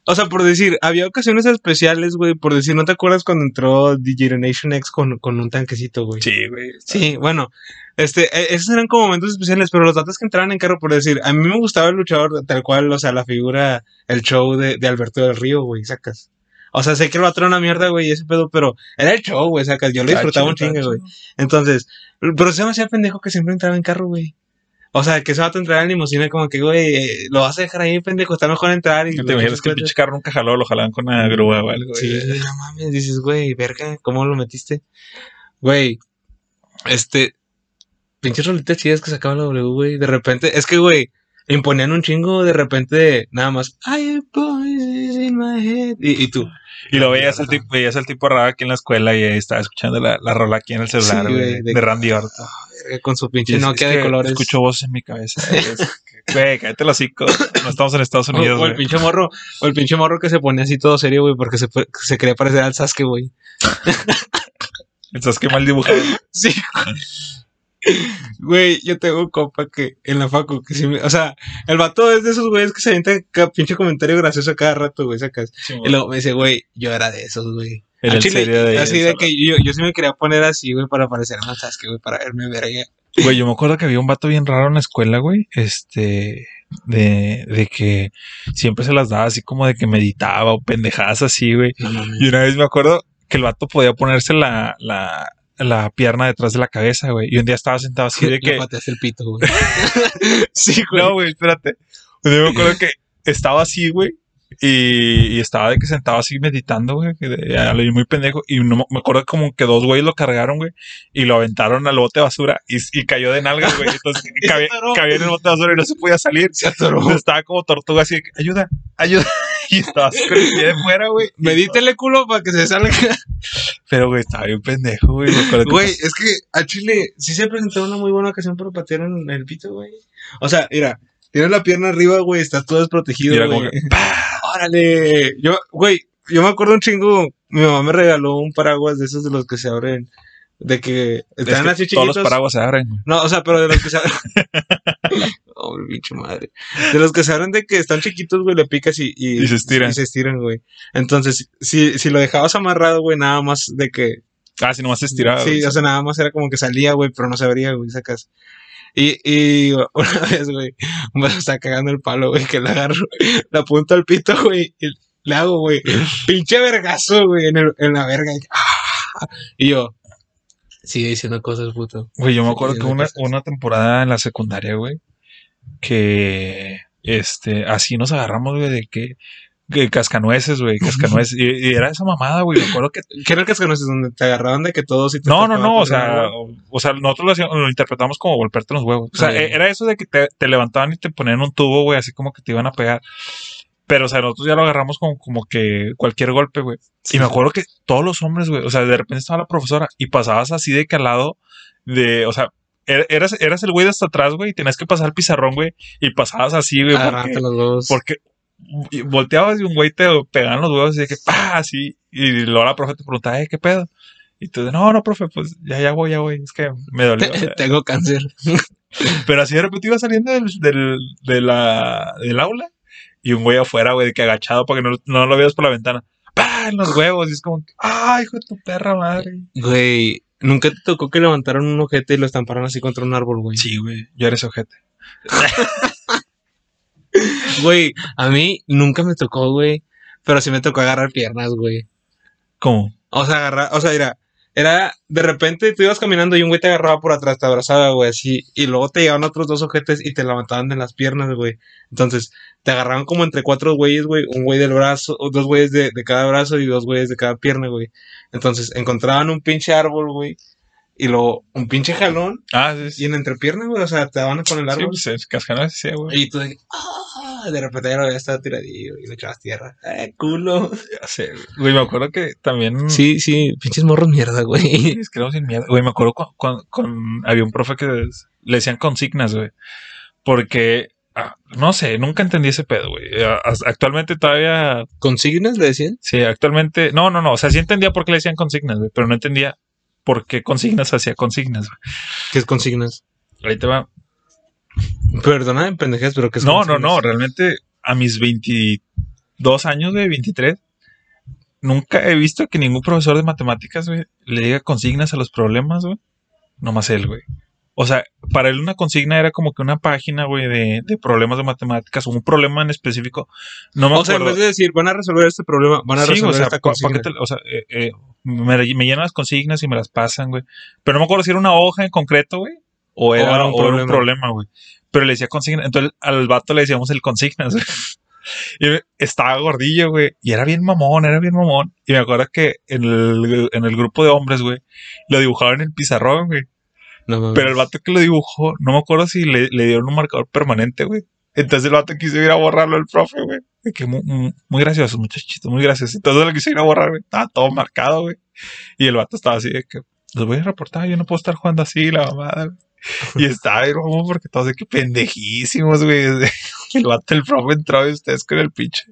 O sea, por decir, había ocasiones especiales, güey. Por decir, ¿no te acuerdas cuando entró DJ Nation X con, con un tanquecito, güey? Sí, güey. Sí, bueno, este, e- esos eran como momentos especiales, pero los datos que entraban en carro, por decir, a mí me gustaba el luchador tal cual, o sea, la figura, el show de, de Alberto del Río, güey, sacas. O sea, sé que el vato era una mierda, güey, ese pedo, pero era el show, güey, sacas. Yo lo Está disfrutaba un chingo, güey. Entonces, pero se me hacía pendejo que siempre entraba en carro, güey. O sea, que ese vato entraba en limusina como que, güey, eh, lo vas a dejar ahí, pendejo, está mejor entrar y... ¿No te imaginas que el pinche carro nunca jaló, lo jalaban con una grúa o algo, güey? Sí, no mames, dices, güey, verga, ¿cómo lo metiste? Güey, este, pinches rolitas chidas que sacaba la W, güey, de repente, es que, güey, imponían un chingo, de repente, nada más, have voices in my head, y, y tú, Y lo veías al tipo, veías al tipo raro aquí en la escuela y estaba escuchando la, la rola aquí en el celular, Sí, güey, güey, de, de- Randy Orton. verga, con su pinche Nokia de colores. Escucho voces en mi cabeza. Güey, cállate los hocico. No estamos en Estados Unidos, o el pinche morro, o el pinche morro que se ponía así todo serio, güey, porque se, se quería parecer al Sasuke, güey. Estás que mal dibujado. Sí. Güey, yo tengo un compa que en la facu, que sí me- o sea, el vato es de esos güeyes que se avienta ca- pinche comentario gracioso cada rato, güey, sacas. Y luego me dice, güey, yo era de esos, güey. El chile, serio de así de que yo, yo sí me quería poner así, güey, para parecer a Sasuke, güey, para verme verga. Güey, yo me acuerdo que había un vato bien raro en la escuela, güey. Este, de, de que siempre se las daba así como de que meditaba o pendejadas así, güey. No. Y una vez me acuerdo que el vato podía ponerse la, la, la pierna detrás de la cabeza, güey. Y un día estaba sentado así de Le que. pateaste el pito, güey. sí, güey. No, güey, espérate. Día me acuerdo que estaba así, güey. Y, y estaba de que sentado así meditando, güey, que de- a lo muy pendejo. Y no, me- acuerdo como que dos güeyes lo cargaron, güey, y lo aventaron al bote de basura y, y cayó de nalgas, güey. Entonces cabía, en el bote de basura y no se podía salir. Se atoró. Entonces, estaba como tortuga así de que, ayuda, ayuda. Y estaba así con el pie de fuera, güey. Medítele culo para que se salga. Pero, güey, estaba bien pendejo, güey. Güey, es que a Chile sí se presentó una muy buena ocasión para patear en el pito, güey. O sea, mira, tienes la pierna arriba, güey, está todo desprotegido, güey. ¡Órale! Yo, güey, yo me acuerdo un chingo. Mi mamá me regaló un paraguas de esos de los que se abren. De que es están que así todos chiquitos. los paraguas se abren. No, o sea, pero de los que se abren. oh, pinche madre. De los que se abren de que están chiquitos, güey, le picas y, y, Y se estiran. Y se estiran, güey. Entonces, si, si lo dejabas amarrado, güey, nada más de que Ah, si nomás se estiraba. Sí, güey. o sea, nada más era como que salía, güey, pero no se abría, güey, sacas. Y, y una vez, güey, me está cagando el palo, güey, que le agarro, le apunto al pito, güey, y le hago, güey, pinche vergazo, güey, en, el- en la verga. Y, ¡ah! y yo, sigue diciendo cosas, puto. Güey, yo me acuerdo que una, una temporada en la secundaria, güey, que este, así nos agarramos, güey, de que, que cascanueces, güey, cascanueces. y, y era esa mamada, güey. Me acuerdo que. ¿Qué era el cascanueces donde te agarraban de que todos y te No, no, no, o sea, o, o sea, nosotros lo, hacíamos- lo interpretamos como golpearte los huevos. O sea, e- era eso de que te, te levantaban y te ponían un tubo, güey, así como que te iban a pegar. Pero, o sea, nosotros ya lo agarramos como, como que cualquier golpe, güey. Y me acuerdo que todos los hombres, güey, o sea, de repente estaba la profesora y pasabas así de que al lado de, o sea, er- eras, eras el güey de hasta atrás, güey, y tenías que pasar el pizarrón, güey, y pasabas así, güey, porque, los huevos. porque y volteabas y un güey te pegaban los huevos y de que, pa, así, y luego la profe te preguntaba, eh, ¿qué pedo? Y tú, no, no, profe, pues ya, ya voy, ya voy, es que me dolió. Tengo cáncer. Pero así de repente iba saliendo del, del, de la, del aula y un güey afuera, güey, de que agachado para que no, no lo veas por la ventana. ¡Pah! En los huevos. Y es como, ¡ay, hijo de tu perra madre! Güey, ¿nunca te tocó que levantaron un ojete y lo estamparon así contra un árbol, güey? Sí, güey, yo era ese ojete. Güey, a mí nunca me tocó, güey. Pero sí me tocó agarrar piernas, güey. ¿Cómo? O sea, agarrar, o sea, mira, era de repente tú ibas caminando y un güey te agarraba por atrás, te abrazaba, güey, así, y luego te llegaban otros dos ojetes y te levantaban de las piernas, güey. Entonces, te agarraban como entre cuatro güeyes, güey, un güey del brazo, dos güeyes de, de cada brazo y dos güeyes de cada pierna, güey. Entonces, encontraban un pinche árbol, güey, y luego un pinche jalón Ah, sí, y sí. en entrepierna, güey, o sea, te daban con el Sí, árbol. pues es cascana, sí, güey. Y tú de, ah, de repente ya lo había estado tiradillo y le echabas tierra. ¡Eh, culo! Ya sé, güey. Me acuerdo que también. Sí, sí, pinches morros mierda, güey. Es que éramos sin miedo. Güey, me acuerdo con, con- con- había un profe que le decían consignas, güey. Porque, ah, no sé, nunca entendí ese pedo, güey. Actualmente todavía ¿Consignas le decían? Sí, actualmente. No, no, no. O sea, sí entendía por qué le decían consignas, güey, pero no entendía por qué consignas hacía consignas. ¿Qué es consignas? Ahí te va. Perdona, pendejas, pero ¿qué es No, no, consignas? no. Realmente, a mis 22 años, de 23, nunca he visto que ningún profesor de matemáticas, güey, le diga consignas a los problemas, güey. Nomás él, güey. O sea, para él una consigna era como que una página, güey, de, de problemas de matemáticas o un problema en específico. No me O sea, en vez de decir, van a resolver este problema, van a Sí, resolver o sea, esta ¿pa- pa' consigna. qué te- o sea, eh, eh, me, me llenan las consignas y me las pasan, güey. Pero no me acuerdo si era una hoja en concreto, güey. O era, era un o era un problema. güey. Pero le decía consigna. Entonces al vato le decíamos el consignas, güey. Y estaba gordillo, güey. Y era bien mamón, era bien mamón. Y me acuerdo que en el, en el grupo de hombres, güey, lo dibujaban en el pizarrón, güey. No. Pero el vato que lo dibujó, no me acuerdo si le, le dieron un marcador permanente, güey. Entonces el vato quiso ir a borrarlo el profe, güey. Que muy, muy- gracioso, muchachito, muy gracioso. Entonces lo quiso ir a borrar, güey. Estaba todo marcado, güey. Y el vato estaba así de que, los voy a reportar, yo no puedo estar jugando así, la mamada. güey. Y estaba mamón, porque todos de que pendejísimos, güey. El vato, el profe entró y ustedes con el pinche.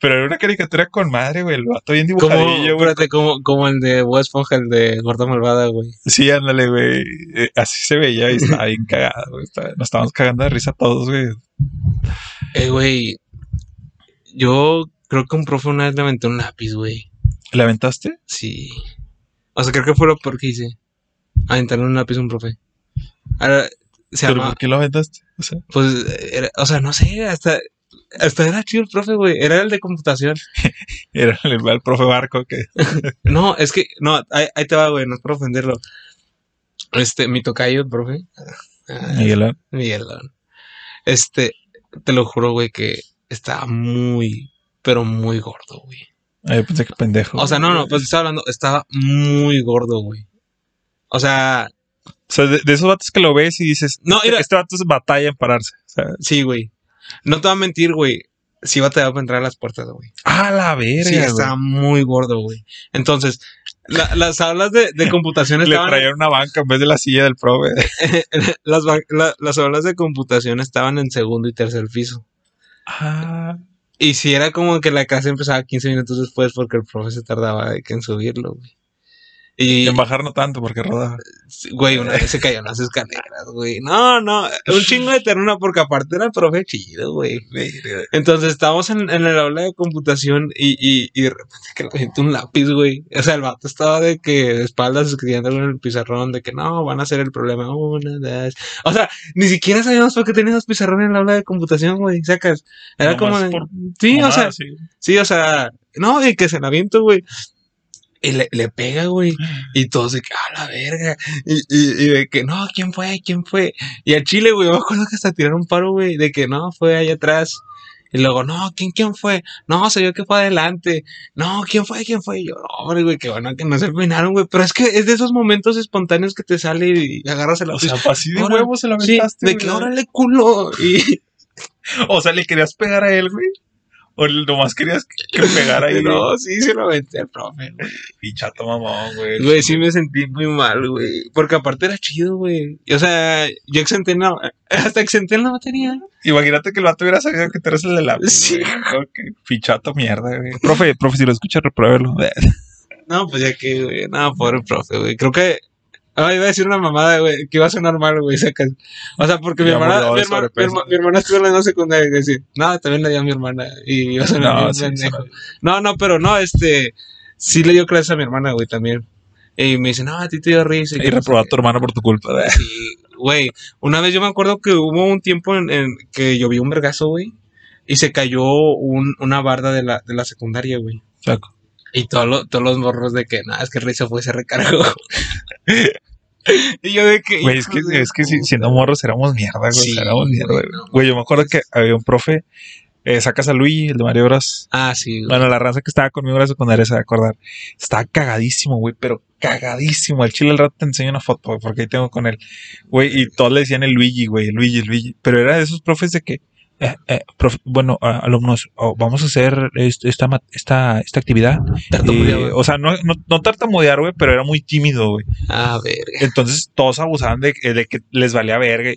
Pero era una caricatura con madre, güey. El vato bien como, dibujadillo, güey. espérate, como, como el de Bob Esponja, el de Gorda Malvada, güey. Sí, ándale, güey. Eh, Así se veía y estaba bien cagada, güey. Nos estábamos cagando de risa todos, güey. Eh, güey. Yo creo que un profe una vez le aventé un lápiz, güey. ¿Le aventaste? Sí. O sea, creo que fue lo peor que hice. Aventarle un lápiz a un profe. Ahora, se ¿Pero por qué lo aventaste? O sea, pues, era- o sea, no sé, hasta, hasta era chido el profe, güey. Era el de computación. era el, el profe Barco que... No, es que, no, ahí, ahí te va, güey, no es por ofenderlo. Este, mi tocayo, el profe. ah, Miguel, Miguel. León. Este, te lo juro, güey, que estaba muy, pero muy gordo, güey. eh, pensé que pendejo. O sea, no, no, pues estaba hablando, estaba muy gordo, güey. O sea, O sea, de, de esos vatos que lo ves y dices, No, este, mira. este vato se batalla en pararse. O sea, sí, güey. No te voy a mentir, güey. Sí va a tener para entrar a las puertas, güey. ¡ah, la verga! Sí, güey! estaba muy gordo, güey. Entonces, la- las aulas de, de computación Le estaban... traían una banca en vez de la silla del profe. las, la- las aulas de computación estaban en segundo y tercer piso. ah, Y si era como que la clase empezaba 15 minutos después porque el profe se tardaba de que en subirlo, güey. Y, en bajar no tanto porque rodaba. güey, una vez se cayó en las escaleras, güey. No, no, un chingo de ternura porque aparte era el profe chido, güey. Entonces estábamos en, en el aula de computación y, y, y de repente que le aventé un lápiz, güey. O sea, el vato estaba de que de espaldas escribiendo en el pizarrón de que no, van a ser el problema. Una, dos. O sea, ni siquiera sabíamos por qué teníamos pizarrón en el aula de computación, güey. Sacas. Era Nomás como. de- por sí, o sea, sí. sí, o sea, no, y que se la aviento, güey. Y le, le pega, güey. Y todos de que, a la verga. Y, y, y de que, no, ¿quién fue? ¿Quién fue? Y al chile, güey, me acuerdo que hasta tiraron un paro, güey, de que no, fue allá atrás. Y luego, no, ¿quién, quién fue? No, se vio que fue adelante. No, ¿quién fue? ¿Quién fue? Y yo, no, hombre, güey, qué bueno que no se peinaron, güey. Pero es que es de esos momentos espontáneos que te sale y agarras el O sea, así de huevos se la Sí, aventaste. de güey. que órale culo. Y O sea, le querías pegar a él, güey. O nomás querías que, que pegara ahí. No, sí, se lo aventé al profe, güey. Y chato mamón, güey. Güey, sí me sentí muy mal, güey. Porque aparte era chido, güey. Y, O sea, yo exenté en la... Hasta exenté en la materia. Imagínate que el vato hubiera sabido que tú eres el de la. Sí. Pichato mierda, güey. Profe, profe, si lo escucha, repruébelo. No, pues ya que, güey. No, pobre profe, güey. Creo que... Ah, iba a decir una mamada, güey, que iba a sonar mal, güey, sacas. O sea, porque mi hermana, mi hermana, mi herma- mi hermana estuvo en la secundaria y decía, no, también le dio a mi hermana. Y iba a sonar No, bien sí, pendejo. sí. No, no, pero no, este, sí le dio clases a mi hermana, güey, también. Y me dice, no, a ti te dio risa. Y no sé reprobó a tu hermano por tu culpa. Sí, güey. Una vez yo me acuerdo que hubo un tiempo en, en que llovió un vergazo, güey. Y se cayó un, una barda de la, de la secundaria, güey. Chaco. Y todos los- todos los morros de que, nada, es que se fue y se recargó. y yo de que... Güey, es que, es que si- siendo morros éramos mierda, güey. Sí, éramos mierda, güey, güey. no. Güey, yo me acuerdo que había un profe, eh, sacas a Luigi, el de Mario Bros. Ah, sí, güey. Bueno, la raza que estaba conmigo en la secundaria se va a acordar. Estaba cagadísimo, güey, pero cagadísimo. Al chile al rato te enseño una foto, güey, porque ahí tengo con él. Güey, y todos le decían el Luigi, güey, el Luigi, el Luigi. Pero era de esos profes de que, eh, eh, profe- bueno, alumnos, oh, vamos a hacer est- esta, esta, esta actividad. Eh, o sea, no, no, no tartamudear, güey, pero era muy tímido, güey. Ah, verga. Entonces todos abusaban de, de que les valía verga.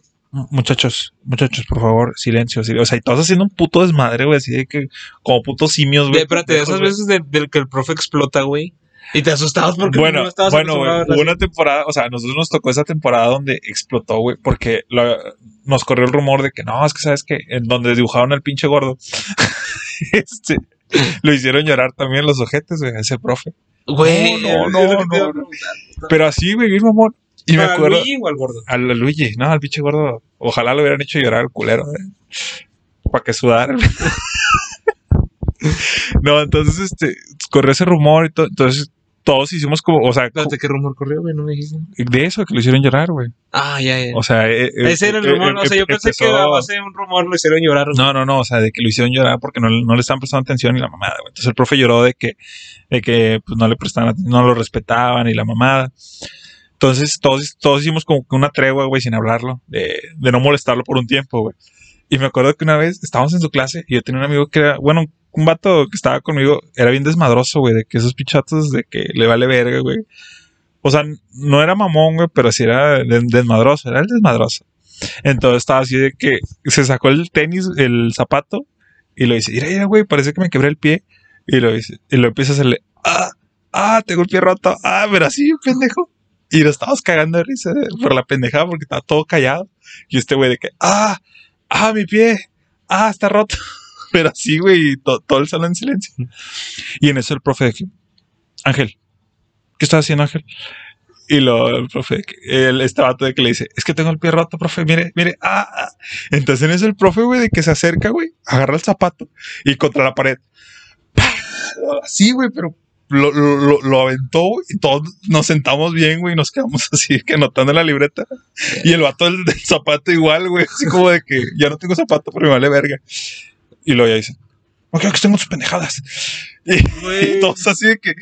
Muchachos, muchachos, por favor, silencio, silencio. O sea, y todos haciendo un puto desmadre, güey, así de que, como putos simios, güey. espérate, de esas veces de- del que el profe explota, güey. Y te asustabas porque Bueno, no estabas bueno, güey, hubo una temporada, o sea, a nosotros nos tocó esa temporada donde explotó, güey, porque nos corrió el rumor de que no, es que sabes que en donde dibujaron al pinche gordo, este, lo hicieron llorar también los ojetes, güey, ese profe. Güey, No, no, no. Pero así, güey, bien mamón. Y me ¿Para acuerdo. Luigi o al gordo? Al Luigi, no, al pinche gordo. Ojalá lo hubieran hecho llorar al culero, Para que sudara. no, entonces, este, corrió ese rumor y todo. Entonces, todos hicimos como, o sea, Espérate, ¿qué rumor corrió, güey? No me dijiste. de eso, que lo hicieron llorar, güey. Ah, ya, ya. O sea, eh, eh, Ese era el eh, rumor, eh, o sea, yo eh, pensé que empezó- a base de un rumor lo hicieron llorar. güey. No, no, no, o sea, de que lo hicieron llorar porque no, no le estaban prestando atención y la mamada, güey. Entonces el profe lloró de que, de que pues, no le prestaban no lo respetaban y la mamada. Entonces todos, todos hicimos como que una tregua, güey, sin hablarlo, de, de no molestarlo por un tiempo, güey. Y me acuerdo que una vez estábamos en su clase y yo tenía un amigo que era, bueno, un vato que estaba conmigo, era bien desmadroso, güey, de que esos pichatos de que le vale verga, güey. O sea, no era mamón, güey, pero sí era de- desmadroso, era el desmadroso. Entonces estaba así de que se sacó el tenis, el zapato, y lo dice, mira, mira, güey, parece que me quebré el pie. Y lo dice, y lo empieza a hacerle, ah, ah, tengo el pie roto, ah, pero así, pendejo. Y lo estábamos cagando de risa eh, por la pendejada porque estaba todo callado. Y este güey de que, ah, ah, mi pie, ah, está roto. Pero así, güey, to- todo el salón en silencio. Y en eso el profe de que, Ángel, ¿qué estás haciendo, Ángel? Y lo, el profe, el, este vato de que le dice, es que tengo el pie roto, profe, mire, mire, ah, ah. Entonces en eso el profe, güey, de que se acerca, güey, agarra el zapato y contra la pared. Así, güey, pero lo, lo, lo, aventó y todos nos sentamos bien, güey, y nos quedamos así que anotando la libreta. Y el vato del, del zapato igual, güey, así como de que ya no tengo zapato, pero me vale verga. Y luego ya dicen, no quiero que estemos tus pendejadas. Y, y todos así de que,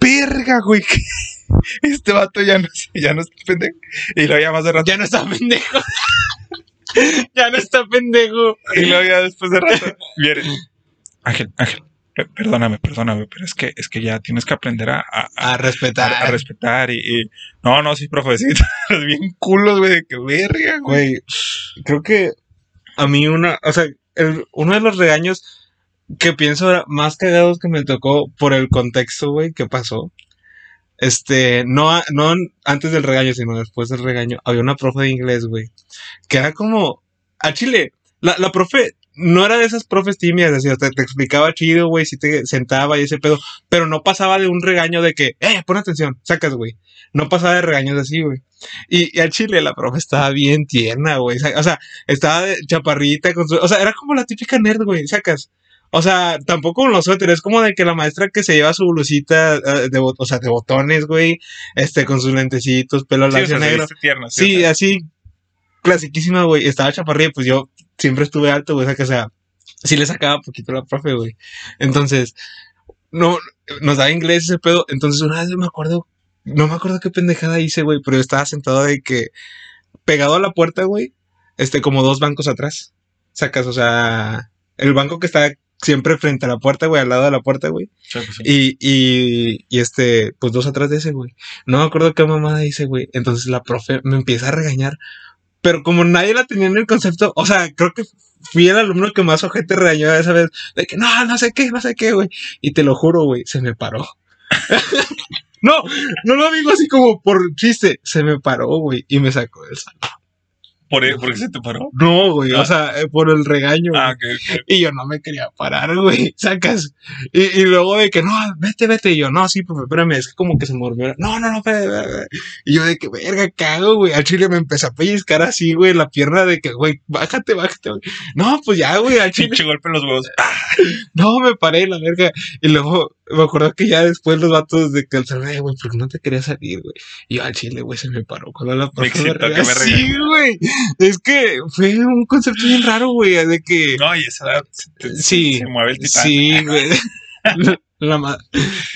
verga, güey, que este vato ya no, ya no es pendejo. Y luego ya más de rato, Ya no está pendejo. ya no está pendejo. y luego ya después de rato, viene, Ángel, Ángel, per- perdóname, perdóname, pero es que, es que ya tienes que aprender a, a- respetar. a- a respetar y, y- no, no, sí, profecita, es bien culos, güey, de que verga, güey. Güey, creo que a mí una, o sea, uno de los regaños que pienso más cagados que me tocó por el contexto, güey, que pasó. Este, no, no antes del regaño, sino después del regaño, había una profe de inglés, güey, que era como, a Chile, la, la profe no era de esas profes tímidas, así, o sea, te explicaba chido, güey, si te sentaba y ese pedo, pero no pasaba de un regaño de que, eh, pon atención, sacas, güey. No pasaba de regaños así, güey. Y, y al chile la profe estaba bien tierna, güey. O sea, estaba de chaparrita con su... O sea, era como la típica nerd, güey, sacas. O sea, tampoco con los suéteres, es como de que la maestra que se lleva su blusita eh, de, o sea, de botones, güey, este, con sus lentecitos, pelo Sí, o lacio sea, se negro. tierno, Sí, o sea, así, clasiquísima, güey. Estaba chaparrilla, pues yo siempre estuve alto, güey, o sea, que, o sea, sí le sacaba poquito la profe, güey. Entonces, no, nos daba inglés ese pedo. Entonces, una vez me acuerdo, no me acuerdo qué pendejada hice, güey, pero yo estaba sentado de que, pegado a la puerta, güey, este, como dos bancos atrás. Sacas, o sea, el banco que está siempre frente a la puerta, güey, al lado de la puerta, güey. Sí, sí. Y, y, y este, pues dos atrás de ese, güey. No me acuerdo qué mamada dice, güey. Entonces la profe me empieza a regañar. Pero como nadie la tenía en el concepto, o sea, creo que fui el alumno que más ojete regañó esa vez. De que no, no sé qué, no sé qué, güey. Y te lo juro, güey, se me paró. no, no lo digo así como por chiste. Se me paró, güey, y me sacó del salón. ¿Por, ¿Por qué se te paró? No, güey, Ah. o sea, eh, por el regaño. Ah, ok, ok. Y yo no me quería parar, güey. Sacas. Y, y luego de que no, vete, vete. Y yo, no, sí, profe, espérame. Es que como que se mormió. No, no, no, espérame. Y yo de que, verga, cago, güey. Al chile me empezó a pellizcar así, güey, la pierna de que, güey, bájate, bájate, güey. No, pues ya, güey, al chile. Pinche golpe en los huevos. Ah, No, me paré, la verga. Y luego me acuerdo que ya después los vatos de que el salón, "Ay, güey, ¿por qué no te quería salir, güey? Y yo al chile, güey, se me paró cuando la profe me. Sí, güey. Es que fue un concepto bien raro, güey, de que. no, y esa edad se, Sí, se mueve el titán. Sí, güey. La, la, ma-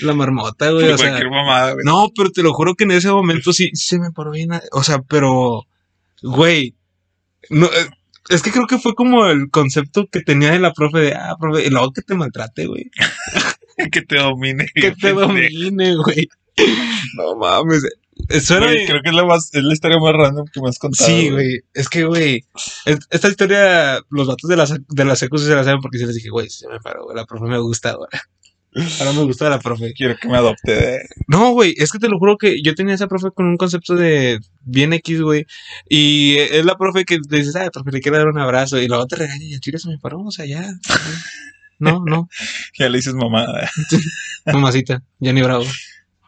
la marmota, güey. O sea, mamada, güey. no, pero te lo juro que en ese momento sí se me paró bien. O sea, pero, güey, no, eh, es que creo que fue como el concepto que tenía de la profe de, ah, profe, y luego que te maltrate, güey. Que te domine. Que te domine, güey. No mames. Eso era. Güey, creo que es la, más, es la historia más random que me has contado. Sí, güey. Es que, güey, es- esta historia, los datos de la, sec- de la secu se la saben porque sí les dije, güey, se me paró, güey, la profe me gusta ahora. Ahora me gusta la profe. Quiero que me adopte de... No, güey, es que te lo juro que yo tenía esa profe con un concepto de bien X, güey. Y es la profe que le dices, ay, profe, le quiero dar un abrazo. Y luego te regaña y el chile se me paró, o sea, ya. No, no, Ya le dices mamada. mamacita, ya ni bravo.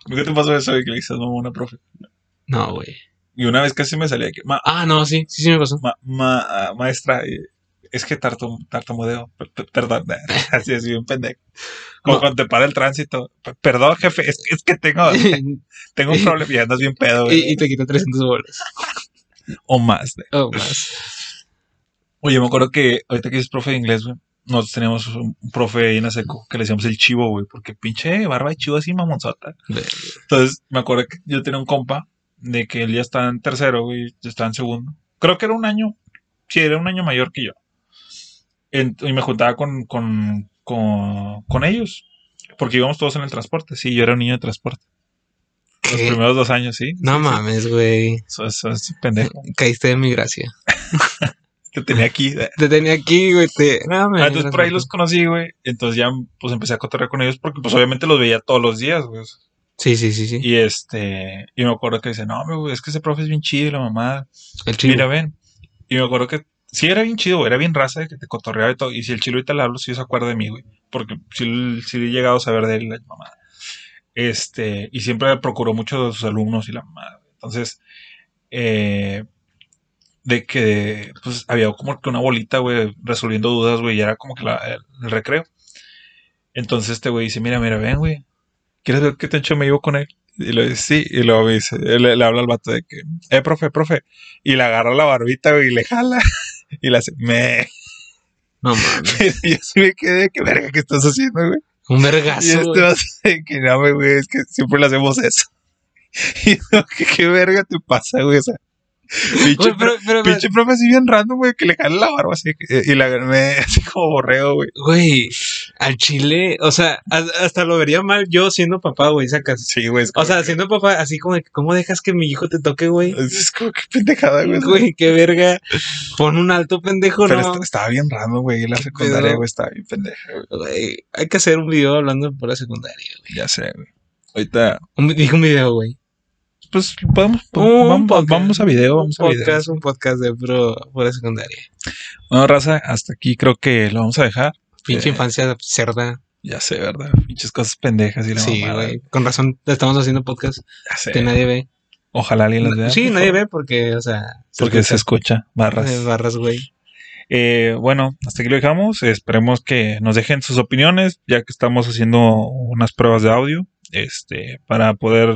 ¿Nunca te pasó eso de que le dices mamá a una profe? No, güey. Y una vez casi me salía que... Ma, Ah, no, sí, sí, sí me pasó. ma- ma- maestra, eh, es que tartum, tartamudeo. Perdón, así es bien pendejo. Como No. cuando te para el tránsito. Perdón, jefe, es, es que tengo, tengo un problema y andas bien pedo, güey. y, y te quita 300 bolas. O más. güey. Oh, más. Oye, me acuerdo que ahorita que es profe de inglés, güey. Nosotros teníamos un profe ahí en la seco que le decíamos el chivo, güey, porque pinche barba de chivo así mamonzota. Entonces, me acuerdo que yo tenía un compa de que él ya estaba en tercero, güey, yo estaba en segundo. Creo que era un año, sí, era un año mayor que yo. En- y me juntaba con, con, con, con ellos, porque íbamos todos en el transporte. Sí, yo era un niño de transporte. Los primeros dos años, sí. No Sí, sí. mames, güey. Eso, eso es pendejo. Caíste de mi gracia. Te tenía aquí. Te tenía aquí, güey. Te... No, me Ah, entonces por ahí los conocí, güey. Entonces ya pues empecé a cotorrear con ellos porque pues obviamente los veía todos los días, güey. Sí, sí, sí, sí. Y este, y me acuerdo que dice, no, güey, es que ese profe es bien chido y la mamá. El chivo. Mira, ven. Y me acuerdo que sí era bien chido, güey, era bien raza de que te cotorreaba y todo. Y si el chilo ahorita le hablo, sí se acuerda de mí, güey. Porque sí, sí he llegado a saber de él, la mamá. Este, y siempre procuró mucho de sus alumnos y la mamá. Entonces, eh, de que pues había como que una bolita, güey, resolviendo dudas, güey, y era como que la- el, el recreo. Entonces este güey dice, mira, mira, ven, güey, ¿quieres ver qué te hecho me llevo con él? Y le dice, sí, y luego me dice, le, le habla al vato de que, eh, profe, profe, y le agarra la barbita, güey, y le jala, y le hace, me, No mames. y yo sí me quedé, qué verga que estás haciendo, güey. Un Y vergazo, este güey. vato de que no, güey, es que siempre le hacemos eso. Y yo, ¿qué, qué verga te pasa, güey? O sea, pinche, pero, pero, pero- pinche profe así bien random, güey, que le jala la barba así, y la me, así como borrego, güey. güey, al chile, o sea, a- hasta lo vería mal yo siendo papá, güey, sacas. Sí, güey. O sea, que- siendo papá, así como ¿cómo dejas que mi hijo te toque, güey? Es como que pendejada, güey. Güey, qué verga. Pon un alto pendejo, Pero ¿no? est- estaba bien random, güey. La secundaria, güey, estaba bien pendeja, güey. Hay que hacer un video hablando por la secundaria, güey. Ya sé, güey. Ahorita, Un, un video, güey. Pues, podemos, Un vamos, podcast. vamos a video, vamos un a video. podcast, un podcast de pro, por la secundaria. Bueno, raza, hasta aquí creo que lo vamos a dejar. Pinche Eh, infancia cerda. Ya sé, ¿verdad? Pinches cosas pendejas y la Sí, güey. Con razón estamos haciendo podcast Ya sé. que nadie ve. Ojalá alguien las vea. Sí, nadie favor. ve porque, o sea, Porque se escucha. Barras. Eh, barras, güey. Eh, bueno, hasta aquí lo dejamos. Esperemos que nos dejen sus opiniones, ya que estamos haciendo unas pruebas de audio, este, para poder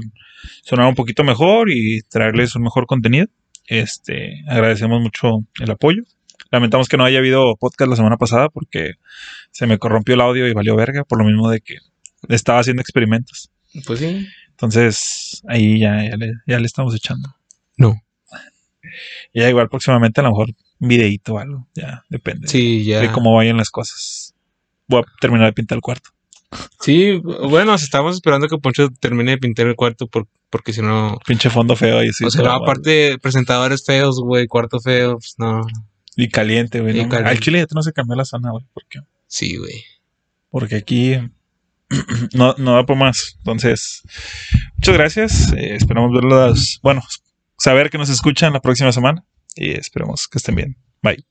sonar un poquito mejor y traerles un mejor contenido. Este, agradecemos mucho el apoyo. Lamentamos que no haya habido podcast la semana pasada porque se me corrompió el audio y valió verga, por lo mismo de que estaba haciendo experimentos. Pues sí. Entonces, ahí ya, ya, le, ya le estamos echando. No. Y ya igual próximamente a lo mejor un videíto o algo, ya depende Sí, ya. de cómo vayan las cosas. voy a terminar de pintar el cuarto. Sí, bueno, estamos esperando que Poncho termine de pintar el cuarto por, porque si no... Pinche fondo feo y sí. o sea, no, aparte presentadores feos, güey, cuarto feo, pues no. Y caliente, güey. ¿no? Al chile ya no se cambió la zona, güey. ¿Por qué? Sí, güey. Porque aquí no, no da por más. Entonces, muchas gracias. Eh, esperamos verlos. Bueno, saber que nos escuchan la próxima semana. Y esperemos que estén bien. Bye.